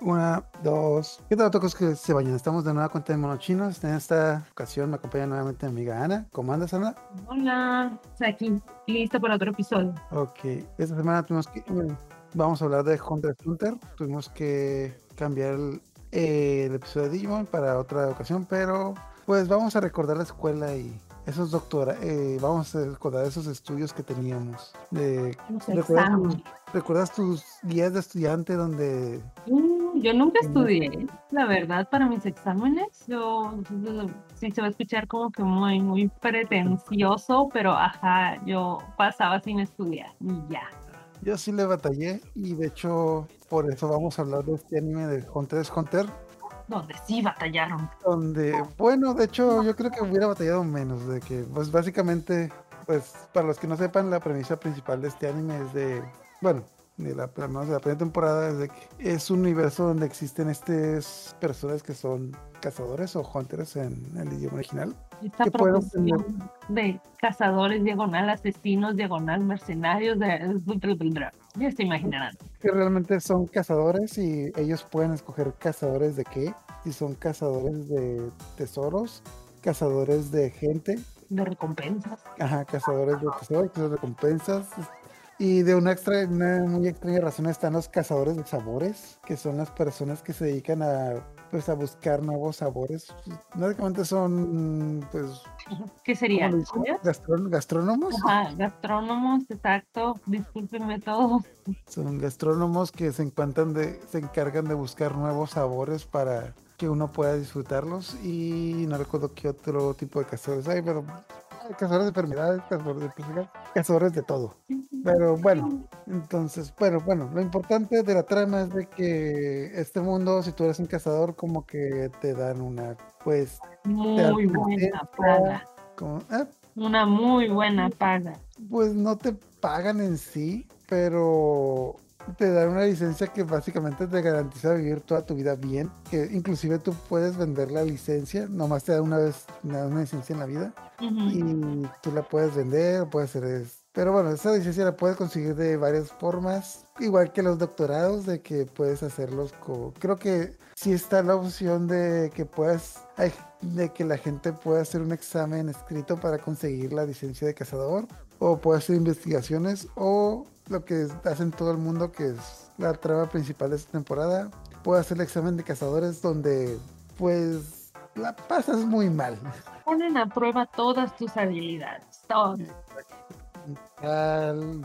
Una, dos. ¿Qué tal, tocos que se bañan? Estamos de nueva cuenta de Monochinos. En esta ocasión me acompaña nuevamente mi amiga Ana. ¿Cómo andas, Ana? Hola, aquí, lista para otro episodio. Ok, esta semana tuvimos que. Vamos a hablar de Hunter x Hunter. Tuvimos que cambiar el, eh, el episodio de Digimon para otra ocasión, pero pues vamos a recordar la escuela y esos doctora, eh, vamos a recordar esos estudios que teníamos. De, ¿recuerdas, tus, ¿recuerdas, tus guías de estudiante donde... Mm, yo nunca estudié, la verdad, para mis exámenes. Yo, sí se va a escuchar como que muy, muy pretencioso, pero ajá, yo pasaba sin estudiar y ya. Yo sí le batallé y de hecho por eso vamos a hablar de este anime de Hunter x Hunter donde sí batallaron. Donde, bueno, de hecho, yo creo que hubiera batallado menos, de que, pues básicamente, pues para los que no sepan, la premisa principal de este anime es de, bueno, de la, de la primera temporada es de que es un universo donde existen estas personas que son cazadores o hunters en el idioma original. Esta profesión de cazadores diagonal, asesinos diagonal, mercenarios, de... ya se imaginarán. Que realmente son cazadores y ellos pueden escoger cazadores de qué, si son cazadores de tesoros, cazadores de gente. De recompensas. Ajá, cazadores de tesoros, de recompensas, y de una, extra, muy extraña razón están los cazadores de sabores, que son las personas que se dedican a pues a buscar nuevos sabores. Básicamente son pues ¿qué serían? gastrónomos. Ajá, gastrónomos, exacto. Discúlpenme todo. Son gastrónomos que se encuentran de, se encargan de buscar nuevos sabores para que uno pueda disfrutarlos y no recuerdo qué otro tipo de cazadores hay, pero cazadores de enfermedades, cazadores de cazadores de todo. Pero bueno, entonces, bueno, bueno, lo importante de la trama es de que este mundo, si tú eres un cazador, como que te dan una, pues, muy buena paga. ¿eh? Una muy buena paga. Pues no te pagan en sí, pero te dan una licencia que básicamente te garantiza vivir toda tu vida bien, que inclusive tú puedes vender la licencia, nomás te da una vez una licencia en la vida y tú la puedes vender, puedes hacer Pero bueno, esa licencia la puedes conseguir de varias formas, igual que los doctorados, de que puedes hacerlos con... Creo que sí está la opción de que puedas, de que la gente pueda hacer un examen escrito para conseguir la licencia de cazador, o puede hacer investigaciones, o lo que hace en todo el mundo, que es la trama principal de esta temporada. Puede hacer el examen de cazadores donde pues la pasas muy mal. Ponen a prueba todas tus habilidades, todas.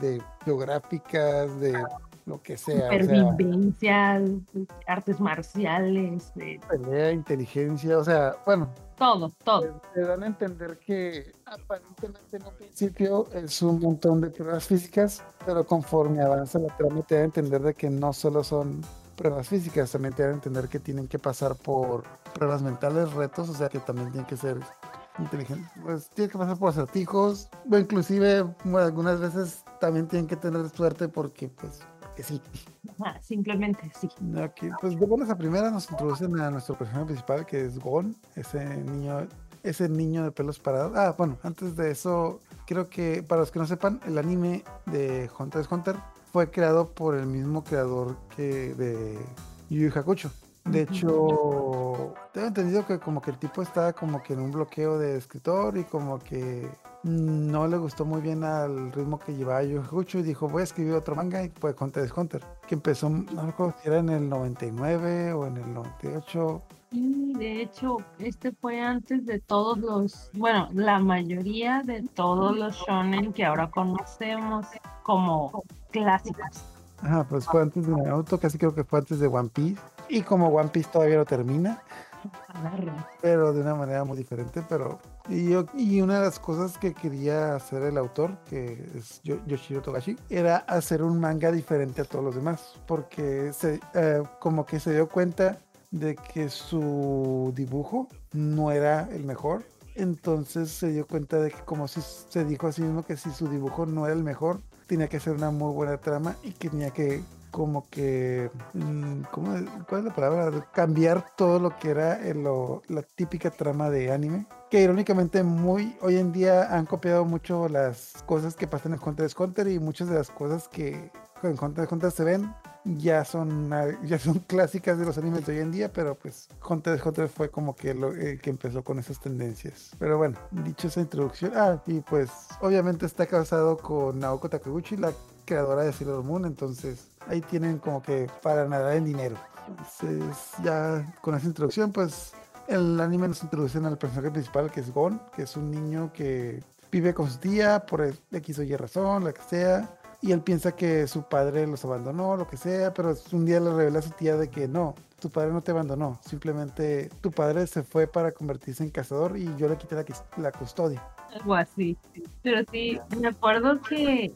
De geográficas, de lo que sea. Supervivencia, artes marciales. De... Pelea, inteligencia, o sea, bueno. Todo, todo. Te, dan a entender que aparentemente en un principio es un montón de pruebas físicas, pero conforme avanza la trama te da a entender de que no solo son pruebas físicas, también te dan a entender que tienen que pasar por pruebas mentales, retos, o sea que también tienen que ser inteligentes, pues tienen que pasar por acertijos, o inclusive algunas veces también tienen que tener suerte porque pues sí. simplemente sí. Aquí, pues de buenas a primera nos introducen a nuestro personaje principal que es Gon, ese niño, ese niño de pelos parados. Ah, bueno, antes de eso, creo que para los que no sepan, el anime de Hunter x Hunter fue creado por el mismo creador que de Yu Yu Hakusho. De hecho, tengo entendido que como que el tipo estaba como que en un bloqueo de escritor y como que no le gustó muy bien al ritmo que llevaba Yu y dijo voy a escribir otro manga y fue Hunter x Hunter que empezó no recuerdo si era en el 99 o en el 98 y de hecho este fue antes de todos los bueno la mayoría de todos los shonen que ahora conocemos como clásicos Ajá, pues fue antes de Naruto, casi creo que fue antes de One Piece. Y como One Piece todavía no termina, pero de una manera muy diferente. Pero y, yo, y una de las cosas que quería hacer el autor, que es Yoshiro Togashi, era hacer un manga diferente a todos los demás, porque se, eh, como que se dio cuenta de que su dibujo no era el mejor. Entonces se dio cuenta de que como si se dijo a sí mismo que si su dibujo no era el mejor, tenía que ser una muy buena trama y que tenía que como que, mm, ¿cómo, ¿cuál es la palabra? Cambiar todo lo que era la típica trama de anime. Que irónicamente muy hoy en día han copiado mucho las cosas que pasan en Hunter x Hunter y muchas de las cosas que en Hunter x Hunter se ven ya son, ya son clásicas de los animes de hoy en día, pero pues Hunter x Hunter fue como que lo que empezó con esas tendencias. Pero bueno, dicho esa introducción, ah, y pues obviamente está casado con Naoko Takeuchi, la creadora de Sailor Moon, entonces ahí tienen como que para nadar en dinero. Entonces ya con esa introducción, pues el anime nos introducen al personaje principal que es Gon, que es un niño que vive con su tía por X o Y razón, la que sea y él piensa que su padre los abandonó, lo que sea, pero un día le revela a su tía de que no, tu padre no te abandonó, simplemente tu padre se fue para convertirse en cazador y yo le quité la, la custodia. Algo así, pero sí, me acuerdo que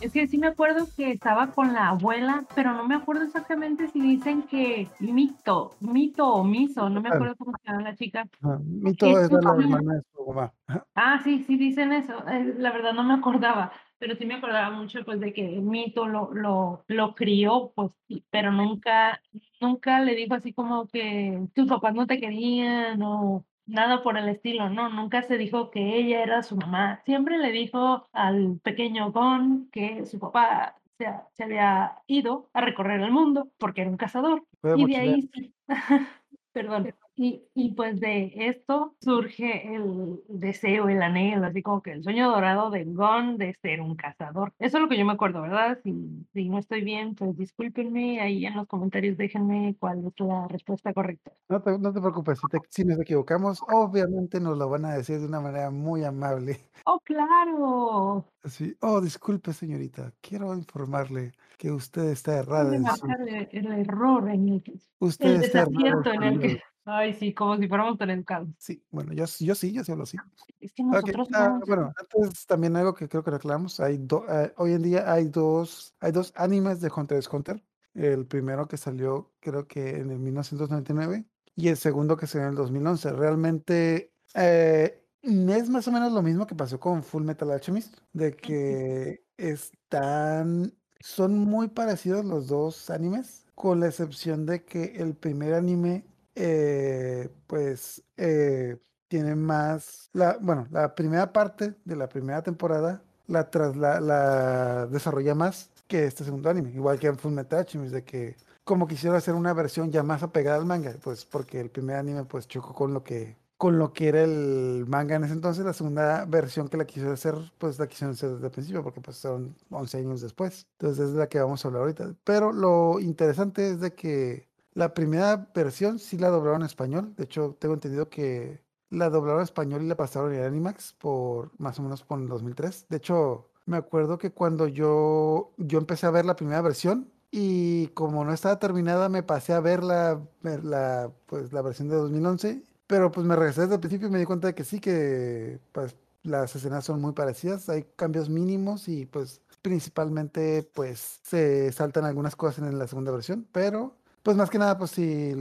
es que sí me acuerdo que estaba con la abuela, pero no me acuerdo exactamente si dicen que Mito, Mito o Miso, no me acuerdo cómo se llama la chica. mito es, la hermana de su mamá. Ah, sí, sí dicen eso. Eh, la verdad no me acordaba, pero sí me acordaba mucho pues de que Mito lo, lo, lo crió, pues, pero nunca, nunca le dijo así como que tus papás no te querían o nada por el estilo, no, nunca se dijo que ella era su mamá. Siempre le dijo al pequeño Gon que su papá se, se había ido a recorrer el mundo porque era un cazador. y de ahí sí. Perdón. Y, y, pues de esto surge el deseo, el anhelo, así como que el sueño dorado de Gon de ser un cazador. Eso es lo que yo me acuerdo, ¿verdad? Si, si no estoy bien, pues discúlpenme, ahí en los comentarios déjenme cuál es la respuesta correcta. No te, no te preocupes, si, si nos equivocamos, obviamente nos lo van a decir de una manera muy amable. ¡Oh, claro! Sí. Oh, disculpe, señorita, quiero informarle que usted está errada. En su... el, error en el que... Usted el está desacierto en el que... Ay, sí, como si fuéramos tan educados. Sí, bueno, yo, yo sí, yo sí hablo así. Es que nosotros ah, Bueno, antes también algo que creo que reclamamos, hay eh, hoy en día hay dos, hay dos animes de Hunter x Hunter. El primero que salió creo que en el 1999 y el segundo que salió en el 2011. Realmente eh, es más o menos lo mismo que pasó con Full Metal Alchemist, de que están, son muy parecidos los dos animes, con la excepción de que el primer anime, eh, pues, eh, tiene más, la, bueno, la primera parte de la primera temporada la, tras, la, desarrolla más que este segundo anime, igual que en Full Metal Alchemist, de que como quisiera hacer una versión ya más apegada al manga, pues porque el primer anime pues chocó con lo que con lo que era el manga en ese entonces, la segunda versión que la quiso hacer, pues la quisieron hacer desde el principio, porque pues son 11 años después. Entonces es de la que vamos a hablar ahorita. Pero lo interesante es de que la primera versión sí la doblaron en español. De hecho, tengo entendido que la doblaron en español y la pasaron en Animax por más o menos por el 2003. De hecho, me acuerdo que cuando yo, yo empecé a ver la primera versión, y como no estaba terminada, me pasé a ver la, la, pues, la versión de 2011 pero pues me regresé desde el principio y me di cuenta de que sí, que pues las escenas son muy parecidas, hay cambios mínimos y pues principalmente pues se saltan algunas cosas en la segunda versión, pero pues más que nada pues si,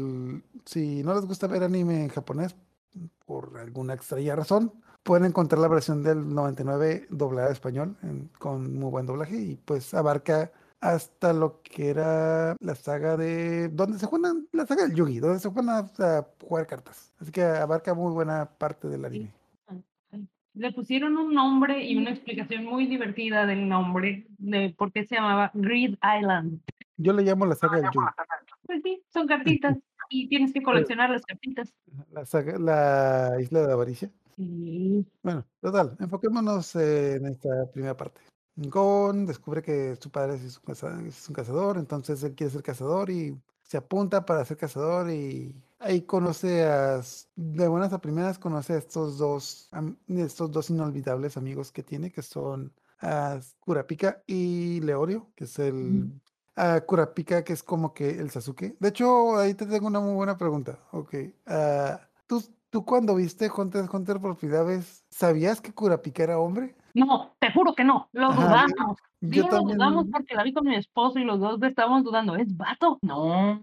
si no les gusta ver anime en japonés por alguna extraña razón, pueden encontrar la versión del 99 doblada español con muy buen doblaje y pues abarca hasta lo que era la saga de. donde se juegan la saga del Yugi, donde se juegan a, jugar cartas. Así que abarca muy buena parte del anime. Le pusieron un nombre y una explicación muy divertida del nombre, de por qué se llamaba Greed Island. Yo le llamo la saga del Yugi. Pues sí, son cartitas y tienes que coleccionar las cartitas. La, saga, la isla de avaricia. Sí. Bueno, total, enfoquémonos en esta primera parte. Gon descubre que su padre es un, cazador, entonces él quiere ser cazador y se apunta para ser cazador y ahí conoce a, de buenas a primeras, conoce a estos dos, estos dos inolvidables amigos que tiene, que son a Kurapika y Leorio, que es el... a Kurapika, que es como que el Sasuke. De hecho, ahí te tengo una muy buena pregunta. Ok. Ah, ¿tú, ¿Tú cuando viste Hunter x Hunter por primera vez, sabías que Kurapika era hombre? No, te juro que no, lo dudamos. Yo, lo dudamos porque la vi con mi esposo y los dos estábamos dudando, ¿es vato? No.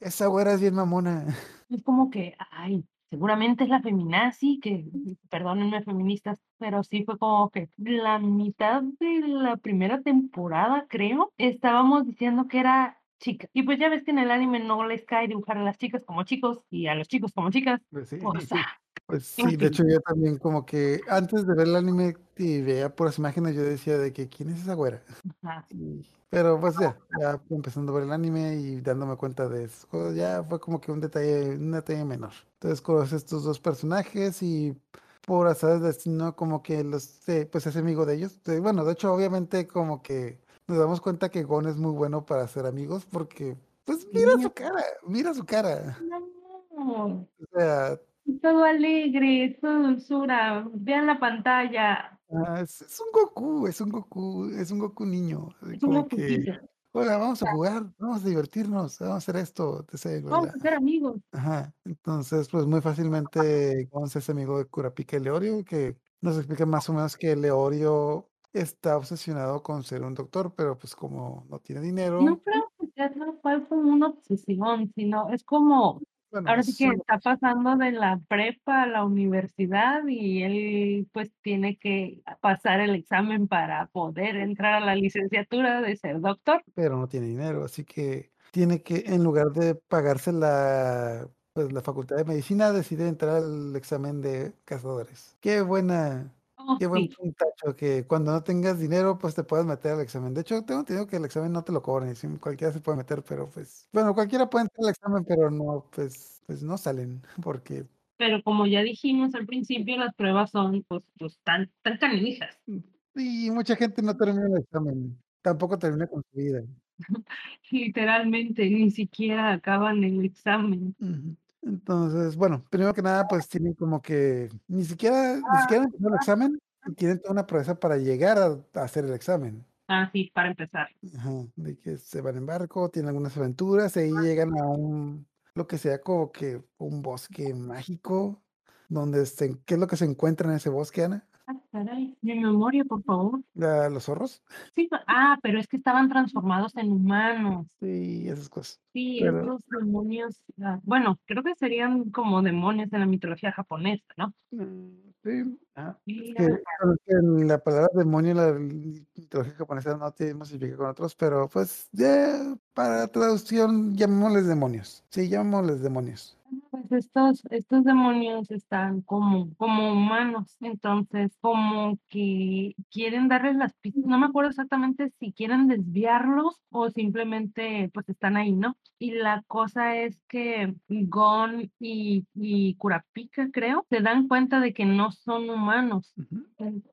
Esa, güera es bien mamona. Es como que, ay, seguramente es la feminazi, que perdónenme feministas, pero sí fue como que la mitad de la primera temporada, creo, estábamos diciendo que era chica. Y pues ya ves que en el anime no les cae dibujar a las chicas como chicos y a los chicos como chicas. Pues sí, o sea, Pues sí, de hecho, yo también como que antes de ver el anime y veía puras imágenes, yo decía de que: "¿Quién es esa güera?". Ajá. Y pero, pues, ya, ya empezando a ver el anime y dándome cuenta de cosas, ya fue como que un detalle un detalle menor. Entonces, conoces estos 2 personajes y por azares del destino como que los eh, pues, hace amigo de ellos. Eh, bueno, de hecho, obviamente, como que nos damos cuenta que Gon es muy bueno para hacer amigos porque, pues, mira su cara, mira su cara. No. O sea Todo alegre, todo dulzura, vean la pantalla. Ah, es es un Goku, es un Goku, es un Goku niño, Es un que. "Hola, vamos a jugar, vamos a divertirnos, vamos a hacer esto", etcétera, Vamos a ser amigos. Ajá. Entonces, pues, muy fácilmente Gon se hace amigo de Kurapika Leorio, que nos explica más o menos que Leorio está obsesionado con ser un doctor, pero, pues, como no tiene No dinero creo que sea tal cual como una obsesión, sino es como, Bueno, ahora sí que está pasando de la prepa a la universidad y él, pues, tiene que pasar el examen para poder entrar a la licenciatura de ser doctor. Pero no tiene dinero, así que tiene que, en lugar de pagarse la, pues, la facultad de medicina, decide entrar al examen de cazadores. Qué buena qué buen puntacho que cuando no tengas dinero, pues, te puedas meter al examen. De hecho, tengo entendido que el examen no te lo cobran, cualquiera se puede meter, pero, pues, bueno, cualquiera puede entrar al examen, pero no, pues pues, no salen, porque Pero como ya dijimos al principio, las pruebas son, pues pues, tan tan canijas. Mm, y mucha gente no termina el examen, tampoco termina con su vida. Literalmente, ni siquiera acaban el examen. Ujú. Entonces, bueno, primero que nada, pues, tienen como que ni siquiera ni siquiera han empezado el examen, y tienen toda una proeza para llegar a a hacer el examen. Ah, sí, para empezar. Ajá, de que se van en barco, tienen algunas aventuras, y ahí llegan a un lo que sea como que un bosque mágico, donde se ¿qué es lo que se encuentra en ese bosque, Ana? Ah, caray, mi memoria, por favor. ¿La los zorros? Sí, pa ah, pero es que estaban transformados en humanos. Sí, esas cosas, Sí, pero estos demonios, ah, bueno, creo que serían como demonios en la mitología japonesa, ¿no? Mm, sí, ajá, es que Mira. la palabra demonio en la mitología japonesa no tiene mismo significado con otros, pero, pues, ya para traducción, llamémosles demonios. Sí, llamémosles demonios. Pues, estos estos demonios están como como humanos, entonces, como que quieren darles las pistas, no me acuerdo exactamente si quieren desviarlos o simplemente, pues, están ahí, ¿no? Y la cosa es que Gon y y Kurapika, creo, se dan cuenta de que no son humanos,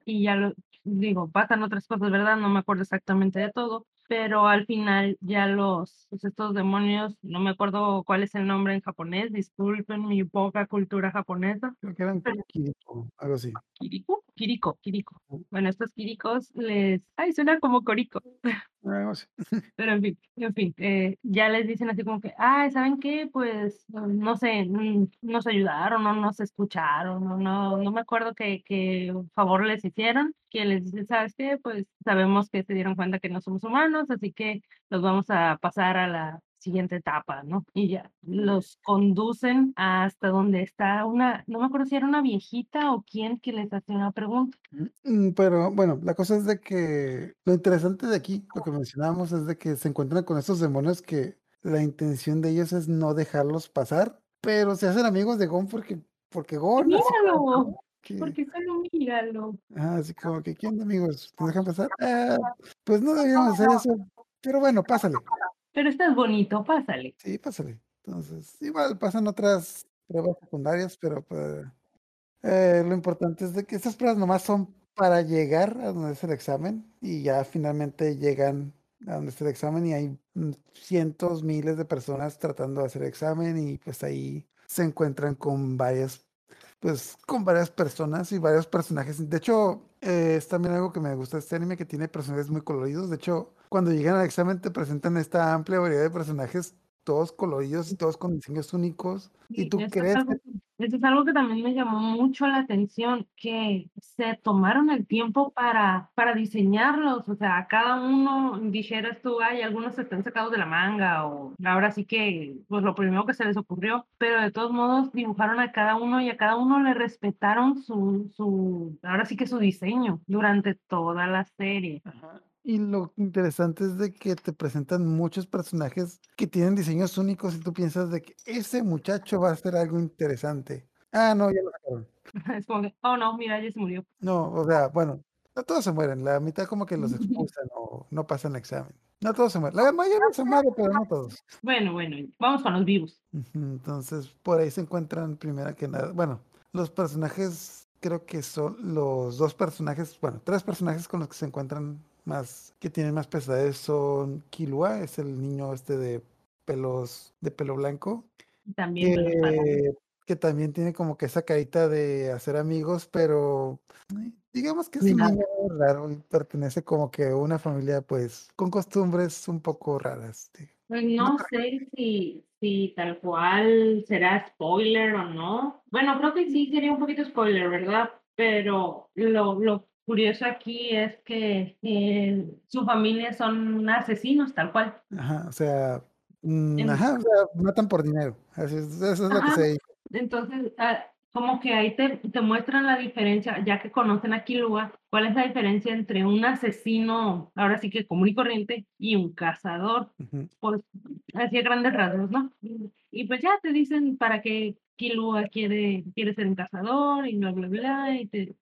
y ya lo digo, pasan otras cosas, ¿verdad? No me acuerdo exactamente de todo, pero al final ya los, pues, estos demonios, no me acuerdo cuál es el nombre en japonés, disculpen mi poca cultura japonesa. Creo que eran Pero Kirito, algo así. ¿Kiriko? Kiriko, Kiriko. Mm. Bueno, estos Kirikos les ay, suena como corico. Pero en fin en fin, eh, ya les dicen así como que: "Ay, ¿saben qué? Pues, no sé, nos ayudaron, no nos escucharon, no no no me acuerdo qué qué favor les hicieron", que les dicen: "¿Sabes qué? Pues, sabemos que se dieron cuenta que no somos humanos, así que los vamos a pasar a la siguiente etapa", ¿no? Y ya, los conducen hasta donde está una no me acuerdo si era una viejita o quién que les hacía una pregunta. Mm, pero bueno, la cosa es de que lo interesante de aquí, lo que mencionábamos, es de que se encuentran con estos demonios que la intención de ellos es no dejarlos pasar, pero se hacen amigos de Gon porque porque Gon, míralo, que porque solo míralo. ajá, así como que: "¿Qué onda, amigos? ¿Nos dejan pasar? Ah, pues no debíamos hacer eso, pero bueno, pásale". Pero estás bonito, pásale. Sí, pásale. Entonces, igual pasan otras pruebas secundarias, pero, pues, eh, lo importante es de que esas pruebas nomás son para llegar a donde es el examen, y ya finalmente llegan a donde está el examen, y hay, mm, cientos, miles de personas tratando de hacer el examen, y, pues, ahí se encuentran con varias, pues, con varias personas y varios personajes. De hecho, eh, es también algo que me gusta este anime, que tiene personajes muy coloridos. De hecho, cuando llegan al examen te presentan esta amplia variedad de personajes, todos coloridos y todos con diseños únicos, y tú crees que eso es algo que también me llamó mucho la atención, que se tomaron el tiempo para para diseñarlos, o sea, cada uno dijeras tú: "Ay, algunos están sacados de la manga", o ahora sí que, pues, lo primero que se les ocurrió, pero de todos modos dibujaron a cada uno, y a cada uno le respetaron su su ahora sí que su diseño durante toda la serie. Ajá. Y lo interesante es de que te presentan muchos personajes que tienen diseños únicos, y tú piensas de que ese muchacho va a ser algo interesante. Ah, no, ya lo sacaron. Es como que, oh no, mira, ya se murió. No, o sea, bueno, no todos se mueren, la mitad como que los expulsan o no pasan el examen. No todos se mueren. La mayoría se muere, pero no todos. Bueno, bueno, vamos con los vivos. Entonces, por ahí se encuentran primera que nada. Bueno, los personajes, creo que son los dos personajes, bueno, tres personajes con los que se encuentran más, que tienen más pesadez son Kilua, es el niño este de pelos, de pelo blanco, También que, también tiene como que esa carita de hacer amigos, pero digamos que es un niño raro y pertenece como que a una familia pues con costumbres un poco raras. Pues No no sé si, si tal cual será spoiler o no. Bueno, creo que sí sería un poquito spoiler, ¿verdad? Pero lo, lo curioso aquí es que eh, su familia son asesinos, tal cual. Ajá, o sea, mm, En- ajá, o sea, matan por dinero. Así es, eso es lo que Ajá. se dijo. Entonces, ah, como que ahí te, te muestran la diferencia, ya que conocen a Kilua, cuál es la diferencia entre un asesino, ahora sí que común y corriente, y un cazador. Ujú. Pues así a grandes rasgos, ¿no? Y, y pues ya te dicen para qué Kilua quiere, quiere ser un cazador y bla, bla, bla. Y te, que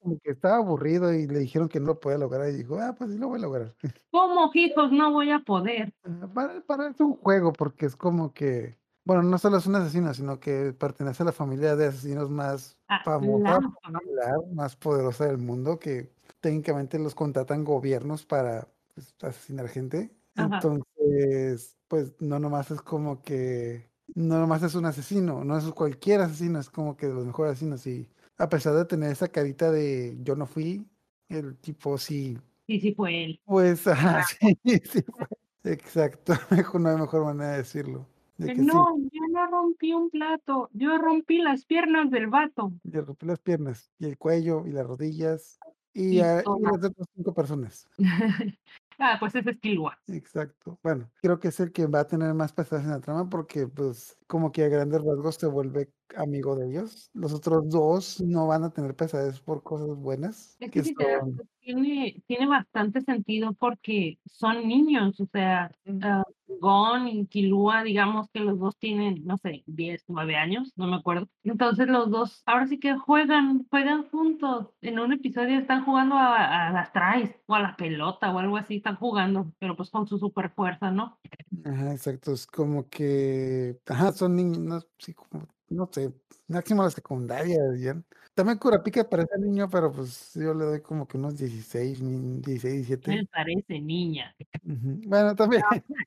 como que estaba aburrido y le dijeron que no lo podía lograr y dijo, ah, pues sí lo voy a lograr. ¿Cómo, hijos? No voy a poder. Para, para es un juego porque es como que, bueno, no solo es un asesino, sino que pertenece a la familia de asesinos más Ah, famosa, popular, más poderosa del mundo, que técnicamente los contratan gobiernos para pues, asesinar gente. Ajá. Entonces, pues no nomás es como que, no nomás es un asesino, no es cualquier asesino, es como que de los mejores asesinos. Y a pesar de tener esa carita de yo no fui, el tipo sí, Sí, sí fue él. pues, ajá, sí, sí fue. Exacto, no hay mejor manera de decirlo. De que sí, No, yo no rompí un plato, yo rompí las piernas del vato. le rompí las piernas y el cuello y las rodillas y, Y a- y todo. las otras cinco personas. ah, pues es Kilua. Exacto. Bueno, creo que es el que va a tener más pesadas en la trama porque, pues, como que a grandes rasgos se vuelve amigo de ellos. Los otros dos no van a tener pesadez por cosas buenas, Es que que si te das, son... cu- tiene, tiene bastante sentido porque son niños, o sea, ah, Gon y Kilua, digamos que los dos tienen, no sé, 10, 9 años, no me acuerdo. Entonces los dos, ahora sí que juegan, juegan juntos. En un episodio están jugando a, a las traes o a la pelota o algo así, están jugando, pero pues con su super fuerza, ¿no? Ajá, exacto. Es como que, ajá, son niños, no, sí, como, no sé, máximo la secundaria, dirían. También Kurapika parece niño, pero pues yo le doy como que unos 16, ni- 16, 17. Él parece niña. Bueno, también.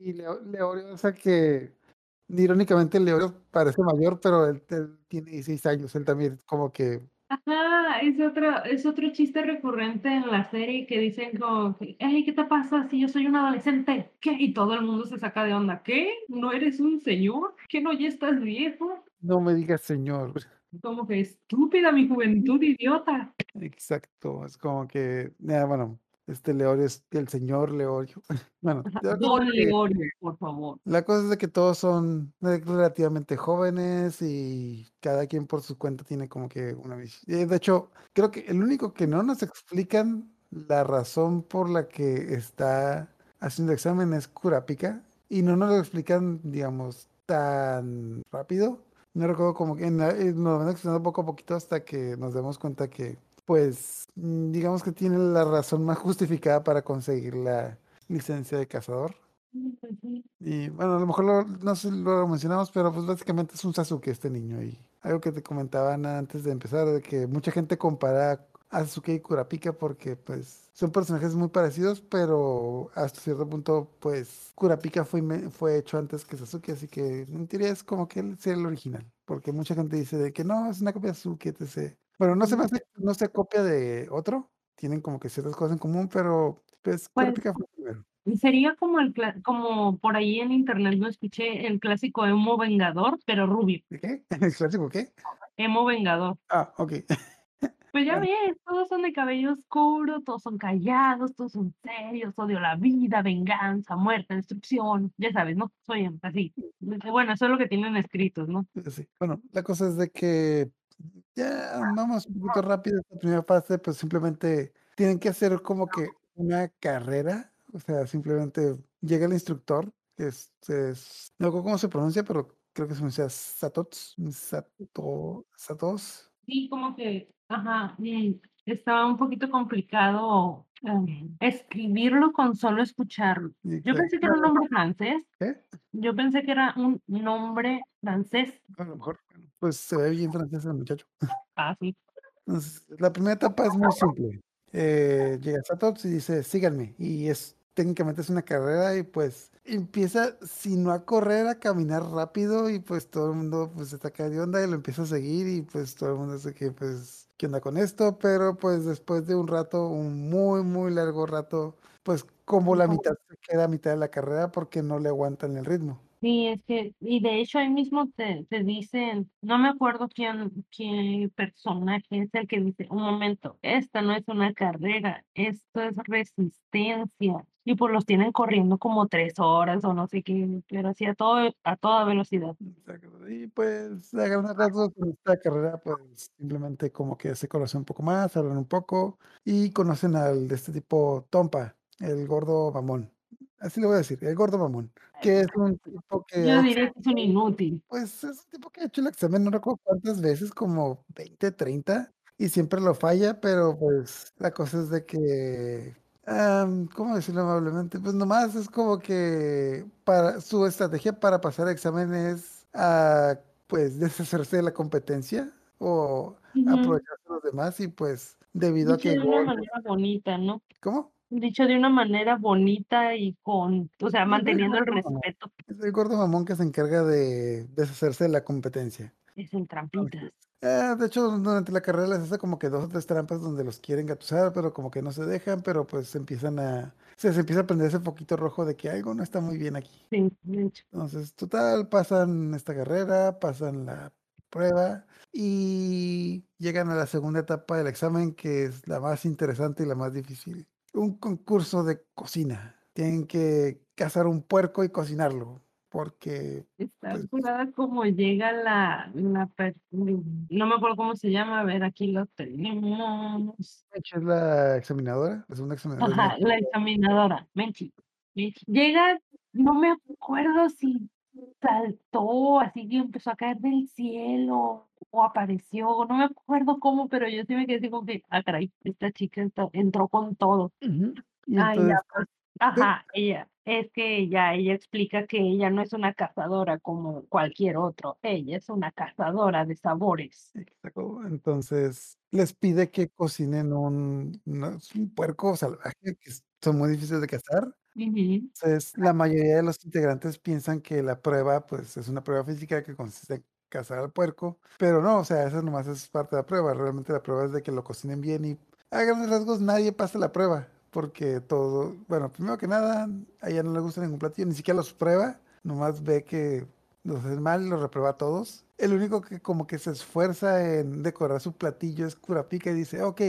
Y Leo- Leorio, o sea que, irónicamente, Leorio parece mayor, pero él, él tiene 16 años. Él también, como que, Ajá, es otro, es otro chiste recurrente en la serie que dicen como hey, ¿qué te pasa si yo soy un adolescente? ¿Qué? Y todo el mundo se saca de onda. ¿Qué? ¿No eres un señor? ¿Que no ya estás viejo? no me digas señor. Como que estúpida mi juventud, idiota. Exacto, es como que, ya, bueno, este Leorio es el señor Leorio. Bueno, Don Leorio, por favor. La cosa es de que todos son eh, relativamente jóvenes y cada quien por su cuenta tiene como que una visión. De hecho, creo que el único que no nos explican la razón por la que está haciendo examen es Kurapika y no nos lo explican, digamos, tan rápido. No recuerdo como que en la- eh, nos van explicando poco a poquito hasta que nos demos cuenta que, pues, mm, digamos que tiene la razón más justificada para conseguir la licencia de cazador. Y bueno, a lo mejor lo- no sé lo mencionamos, pero pues básicamente es un Sasuke este niño. Y algo que te comentaban antes de empezar, de que mucha gente compara a Sasuke y Kurapika porque pues son personajes muy parecidos, pero hasta cierto punto pues Kurapika fue, fue hecho antes que Sasuke, así que en teoría es como que él sea el original. Porque mucha gente dice de que no, es una copia de Sasuke, etc. Bueno, no se me hace, no se copia de otro, tienen como que ciertas cosas en común, pero pues Pues, Kurapika fue primero. Sería como el cla- como por ahí en internet lo escuché, el clásico emo vengador, pero rubio. ¿De qué? ¿El clásico qué? Emo vengador. Ah, ok. Pues ya Bueno. ves, todos son de cabello oscuro, todos son callados, todos son serios, odio la vida, venganza, muerte, destrucción, ya sabes, ¿no? Soy así. Bueno, eso es lo que tienen escritos, ¿no? Sí. Bueno, la cosa es de que ya vamos un poquito rápido esta primera fase, pues simplemente tienen que hacer como que una carrera, o sea, simplemente llega el instructor, que es, es- no recuerdo cómo se pronuncia, pero creo que se pronuncia Satots, Sato, Satos. Sí, como que, ajá, estaba un poquito complicado em, escribirlo con solo escucharlo. Yo pensé que era un nombre francés. ¿Qué? Yo pensé que era un nombre francés. A lo mejor, bueno, pues se ve bien francés el muchacho. Ah, sí. Entonces, la primera etapa es muy simple. Eh, llega Satots y dice, síganme. Y es técnicamente es una carrera y pues empieza, si no a correr, a caminar rápido y pues todo el mundo pues está acá de onda y lo empieza a seguir y pues todo el mundo dice que pues, ¿qué onda con esto? Pero pues después de un rato, un muy, muy largo rato, pues como la mitad se queda a mitad de la carrera porque no le aguantan el ritmo. Sí, es que, y de hecho ahí mismo te, te dicen, no me acuerdo quién, qué personaje es el que dice, un momento, esta no es una carrera, esto es resistencia. Y pues los tienen corriendo como tres horas o no sé qué, pero así a todo, a toda velocidad. Y pues a grandes rasgos en esta carrera pues simplemente como que se conocen un poco más, hablan un poco y conocen al de este tipo Tompa, el gordo mamón. Así le voy a decir, el gordo mamón, que es un tipo que Yo diría que es un inútil. pues es un tipo que ha hecho el examen, no recuerdo cuántas veces, como 20, 30, y siempre lo falla, pero pues la cosa es de que, am, ¿cómo decirlo amablemente? Pues nomás es como que para su estrategia para pasar el examen es ah, pues deshacerse de la competencia o aprovecharse de los demás y pues debido a que de una Gol- manera bonita, ¿no? ¿cómo? Dicho de una manera bonita y con, o sea, manteniendo el respeto. Es el gordo mamón que se encarga de deshacerse de la competencia. Es en trampitas. Entonces, eh, de hecho, durante la carrera les hace como que dos o tres trampas donde los quieren gatusar, pero como que no se dejan, pero pues empiezan a... Se, se empieza a prender ese poquito rojo de que algo no está muy bien aquí. Sí, de hecho. Entonces, total, pasan esta carrera, pasan la prueba y llegan a la segunda etapa del examen, que es la más interesante y la más difícil. Un concurso de cocina. Tienen que cazar un puerco y cocinarlo, porque Está Pues- curada como llega la, la, per- no me acuerdo cómo se llama, a ver, aquí lo tenemos. Es la examinadora, la segunda examinadora. es Ajá, la examinadora. Menchi. Llega, no me acuerdo si saltó, así que empezó a caer del cielo o apareció, no me acuerdo cómo, pero yo sí me quedé así como que, ah, caray, esta chica entró, entró con todo. Entonces, ya, pues, ajá, ella, es que ella, ella explica que ella no es una cazadora como cualquier otro, ella es una cazadora de sabores. exacto, entonces les pide que cocinen un, un puerco salvaje que son muy difíciles de cazar. Entonces, la mayoría de los integrantes piensan que la prueba, pues, es una prueba física que consiste en cazar al puerco, pero no, o sea, eso nomás es parte de la prueba. Realmente la prueba es de que lo cocinen bien y a grandes rasgos nadie pasa la prueba, porque todo, bueno, primero que nada, a ella no le gusta ningún platillo, ni siquiera los prueba, nomás ve que los hacen mal y los reprueba a todos. El único que como que se esfuerza en decorar su platillo es Curapica y dice, ok,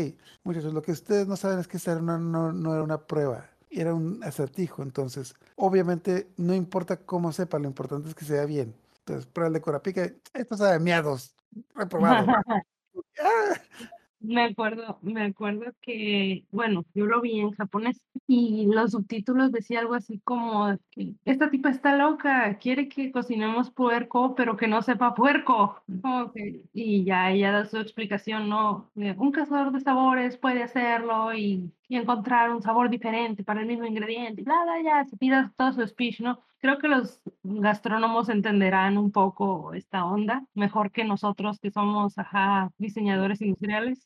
muchachos, lo que ustedes no saben es que era una- no, no era una prueba, era un acertijo, entonces obviamente no importa cómo sepa, lo importante es que se vea bien. Entonces, prueba el de Curapica, esto sabe a miados, reprobado. Ah, Me acuerdo, me acuerdo que, bueno, yo lo vi en japonés y los subtítulos decía algo así como que esta tipa está loca, quiere que cocinemos puerco, pero que no sepa puerco. Y ya ella da su explicación, ¿no? Un cazador de sabores puede hacerlo y, y encontrar un sabor diferente para el mismo ingrediente, bla, bla, ya, se pida todo su speech, ¿no? Creo que los gastrónomos entenderán un poco esta onda, mejor que nosotros que somos, ajá, diseñadores industriales.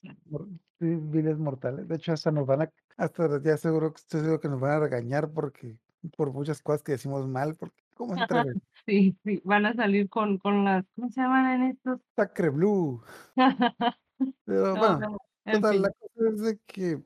viles mortales. De hecho, hasta nos van a, hasta ya seguro que estoy seguro que nos van a regañar porque por muchas cosas que decimos mal, porque ¿cómo se atreven? Sí, sí, van a salir con, con las, ¿cómo se llaman en estos? Sacre Blue. Pero No, bueno, no, total, la cosa es de que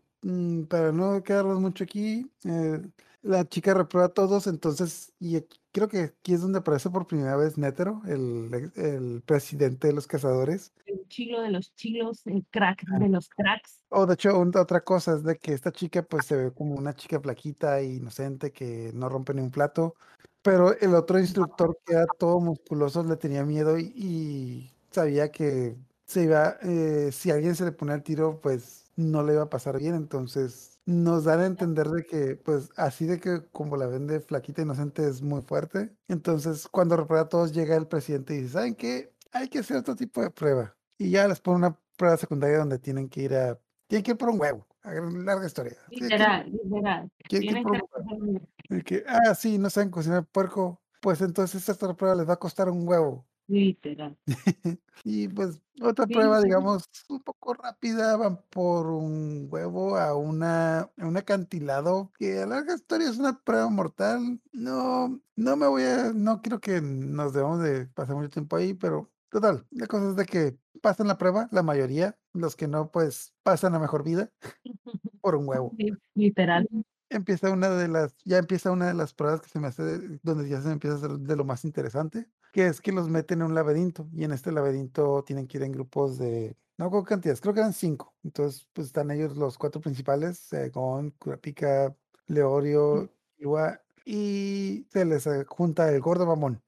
para no quedarnos mucho aquí, eh, la chica reprueba a todos, entonces, y aquí- creo que aquí es donde aparece por primera vez Nétero, el, el presidente de los cazadores. El chilo de los chilos, el crack Ah. de los cracks. O de hecho, un- otra cosa es de que esta chica pues se ve como una chica flaquita e inocente que no rompe ni un plato, pero el otro instructor que era todo musculoso le tenía miedo y, y sabía que se iba, eh, si alguien se le ponía el tiro, pues no le iba a pasar bien. Entonces nos dan a entender de que, pues así de que como la ven de flaquita inocente es muy fuerte. Entonces cuando reprueba a todos llega el presidente y dice, ¿saben qué? Hay que hacer otro tipo de prueba. Y ya les pone una prueba secundaria donde tienen que ir a, tienen que ir por un huevo. Larga historia. Literal, literal. Tienen que ir por un huevo. Que, ah, sí, no saben cocinar puerco. Pues entonces esta prueba les va a costar un huevo. Literal. y pues otra prueba, digamos, un poco rápida, van por un huevo a una un acantilado que a larga historia es una prueba mortal. No, no me voy a, no quiero que nos debamos de pasar mucho tiempo ahí, pero total, la cosa es de que pasan la prueba, la mayoría, los que no, pues pasan a mejor vida por un huevo. literal empieza una de las, ya empieza una de las pruebas que se me hace, donde ya se empieza a hacer de lo más interesante, que es que los meten en un laberinto y en este laberinto tienen que ir en grupos de, no con cantidades, creo que eran cinco. Entonces, pues están ellos los cuatro principales, Segón, Curapica, Leorio, Iwa, y se les junta el gordo mamón.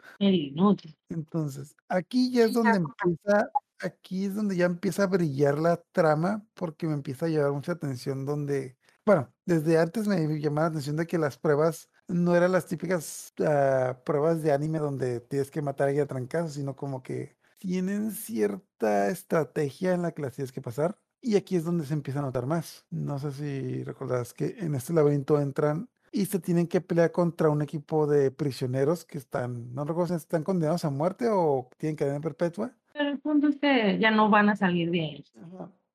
Entonces, aquí ya es donde empieza, aquí es donde ya empieza a brillar la trama, porque me empieza a llevar mucha atención donde bueno, desde antes me llamaba la atención de que las pruebas no eran las típicas ah, pruebas de anime donde tienes que matar a alguien a trancazos, sino como que tienen cierta estrategia en la que las tienes que pasar. Y aquí es donde se empieza a notar más. No sé si recordarás que en este laberinto entran y se tienen que pelear contra un equipo de prisioneros que están, no recuerdo si están condenados a muerte o tienen cadena perpetua. Pero el punto es que ya no van a salir de ahí.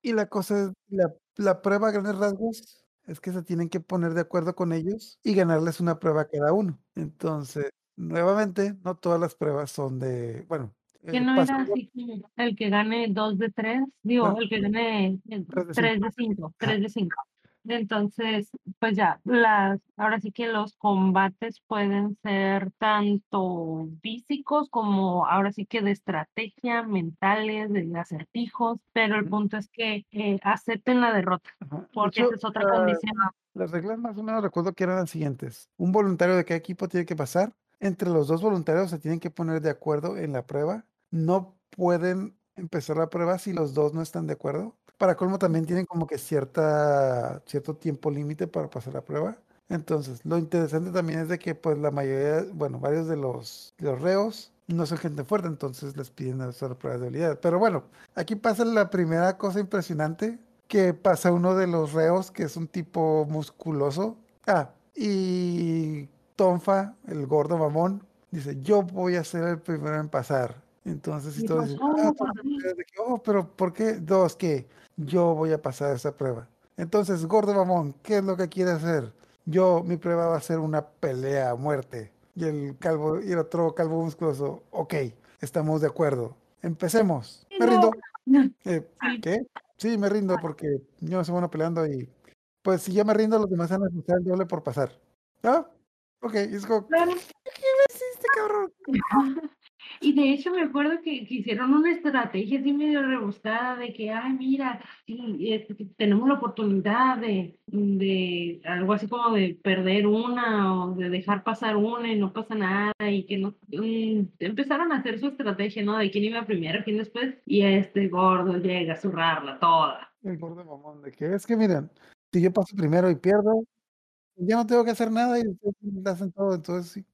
Y la cosa es, la, la prueba a grandes rasgos es que se tienen que poner de acuerdo con ellos y ganarles una prueba a cada uno. Entonces, nuevamente, no todas las pruebas son de, bueno. Que eh, no era así el que gane dos de tres, digo, el que gane tres de cinco, tres de cinco. Entonces, pues ya, las, ahora sí que los combates pueden ser tanto físicos como ahora sí que de estrategia, mentales, de acertijos, pero el punto es que eh, acepten la derrota, porque esa es otra condición. Las reglas más o menos recuerdo que eran las siguientes. Un voluntario de cada equipo tiene que pasar. Entre los dos voluntarios se tienen que poner de acuerdo en la prueba. No pueden empezar la prueba si los dos no están de acuerdo. Para colmo también tienen como que cierta, cierto tiempo límite para pasar la prueba. Entonces, lo interesante también es de que pues la mayoría, bueno, varios de los, los reos no son gente fuerte, entonces les piden hacer pruebas de habilidad. Pero bueno, aquí pasa la primera cosa impresionante, que pasa uno de los reos, que es un tipo musculoso. Ah, y Tonfa, el gordo mamón, dice, yo voy a ser el primero en pasar. Entonces, y todos dicen, ah, oh, pero ¿por qué? Dos, que yo voy a pasar esa prueba. Entonces, gordo mamón, ¿qué es lo que quiere hacer? Yo, mi prueba va a ser una pelea a muerte. Y el calvo, y el otro calvo musculoso, ok, estamos de acuerdo. Empecemos. Me rindo. Eh, ¿Qué? Sí, me rindo porque yo soy bueno peleando y pues si ya me rindo, los demás van a necesitar el doble por pasar. ¿Ah? Ok, es como, ¿qué me hiciste, cabrón? Y de hecho me acuerdo que, hicieron una estrategia así medio rebuscada de que, ay, mira, este, tenemos la oportunidad de, de algo así como de perder una o de dejar pasar una y no pasa nada y que no empezaron a hacer su estrategia, ¿no? De quién iba primero, quién después y este gordo llega a zurrarla toda. El gordo mamón, de que es que miren, si yo paso primero y pierdo, ya no tengo que hacer nada y hacen todo, entonces sí.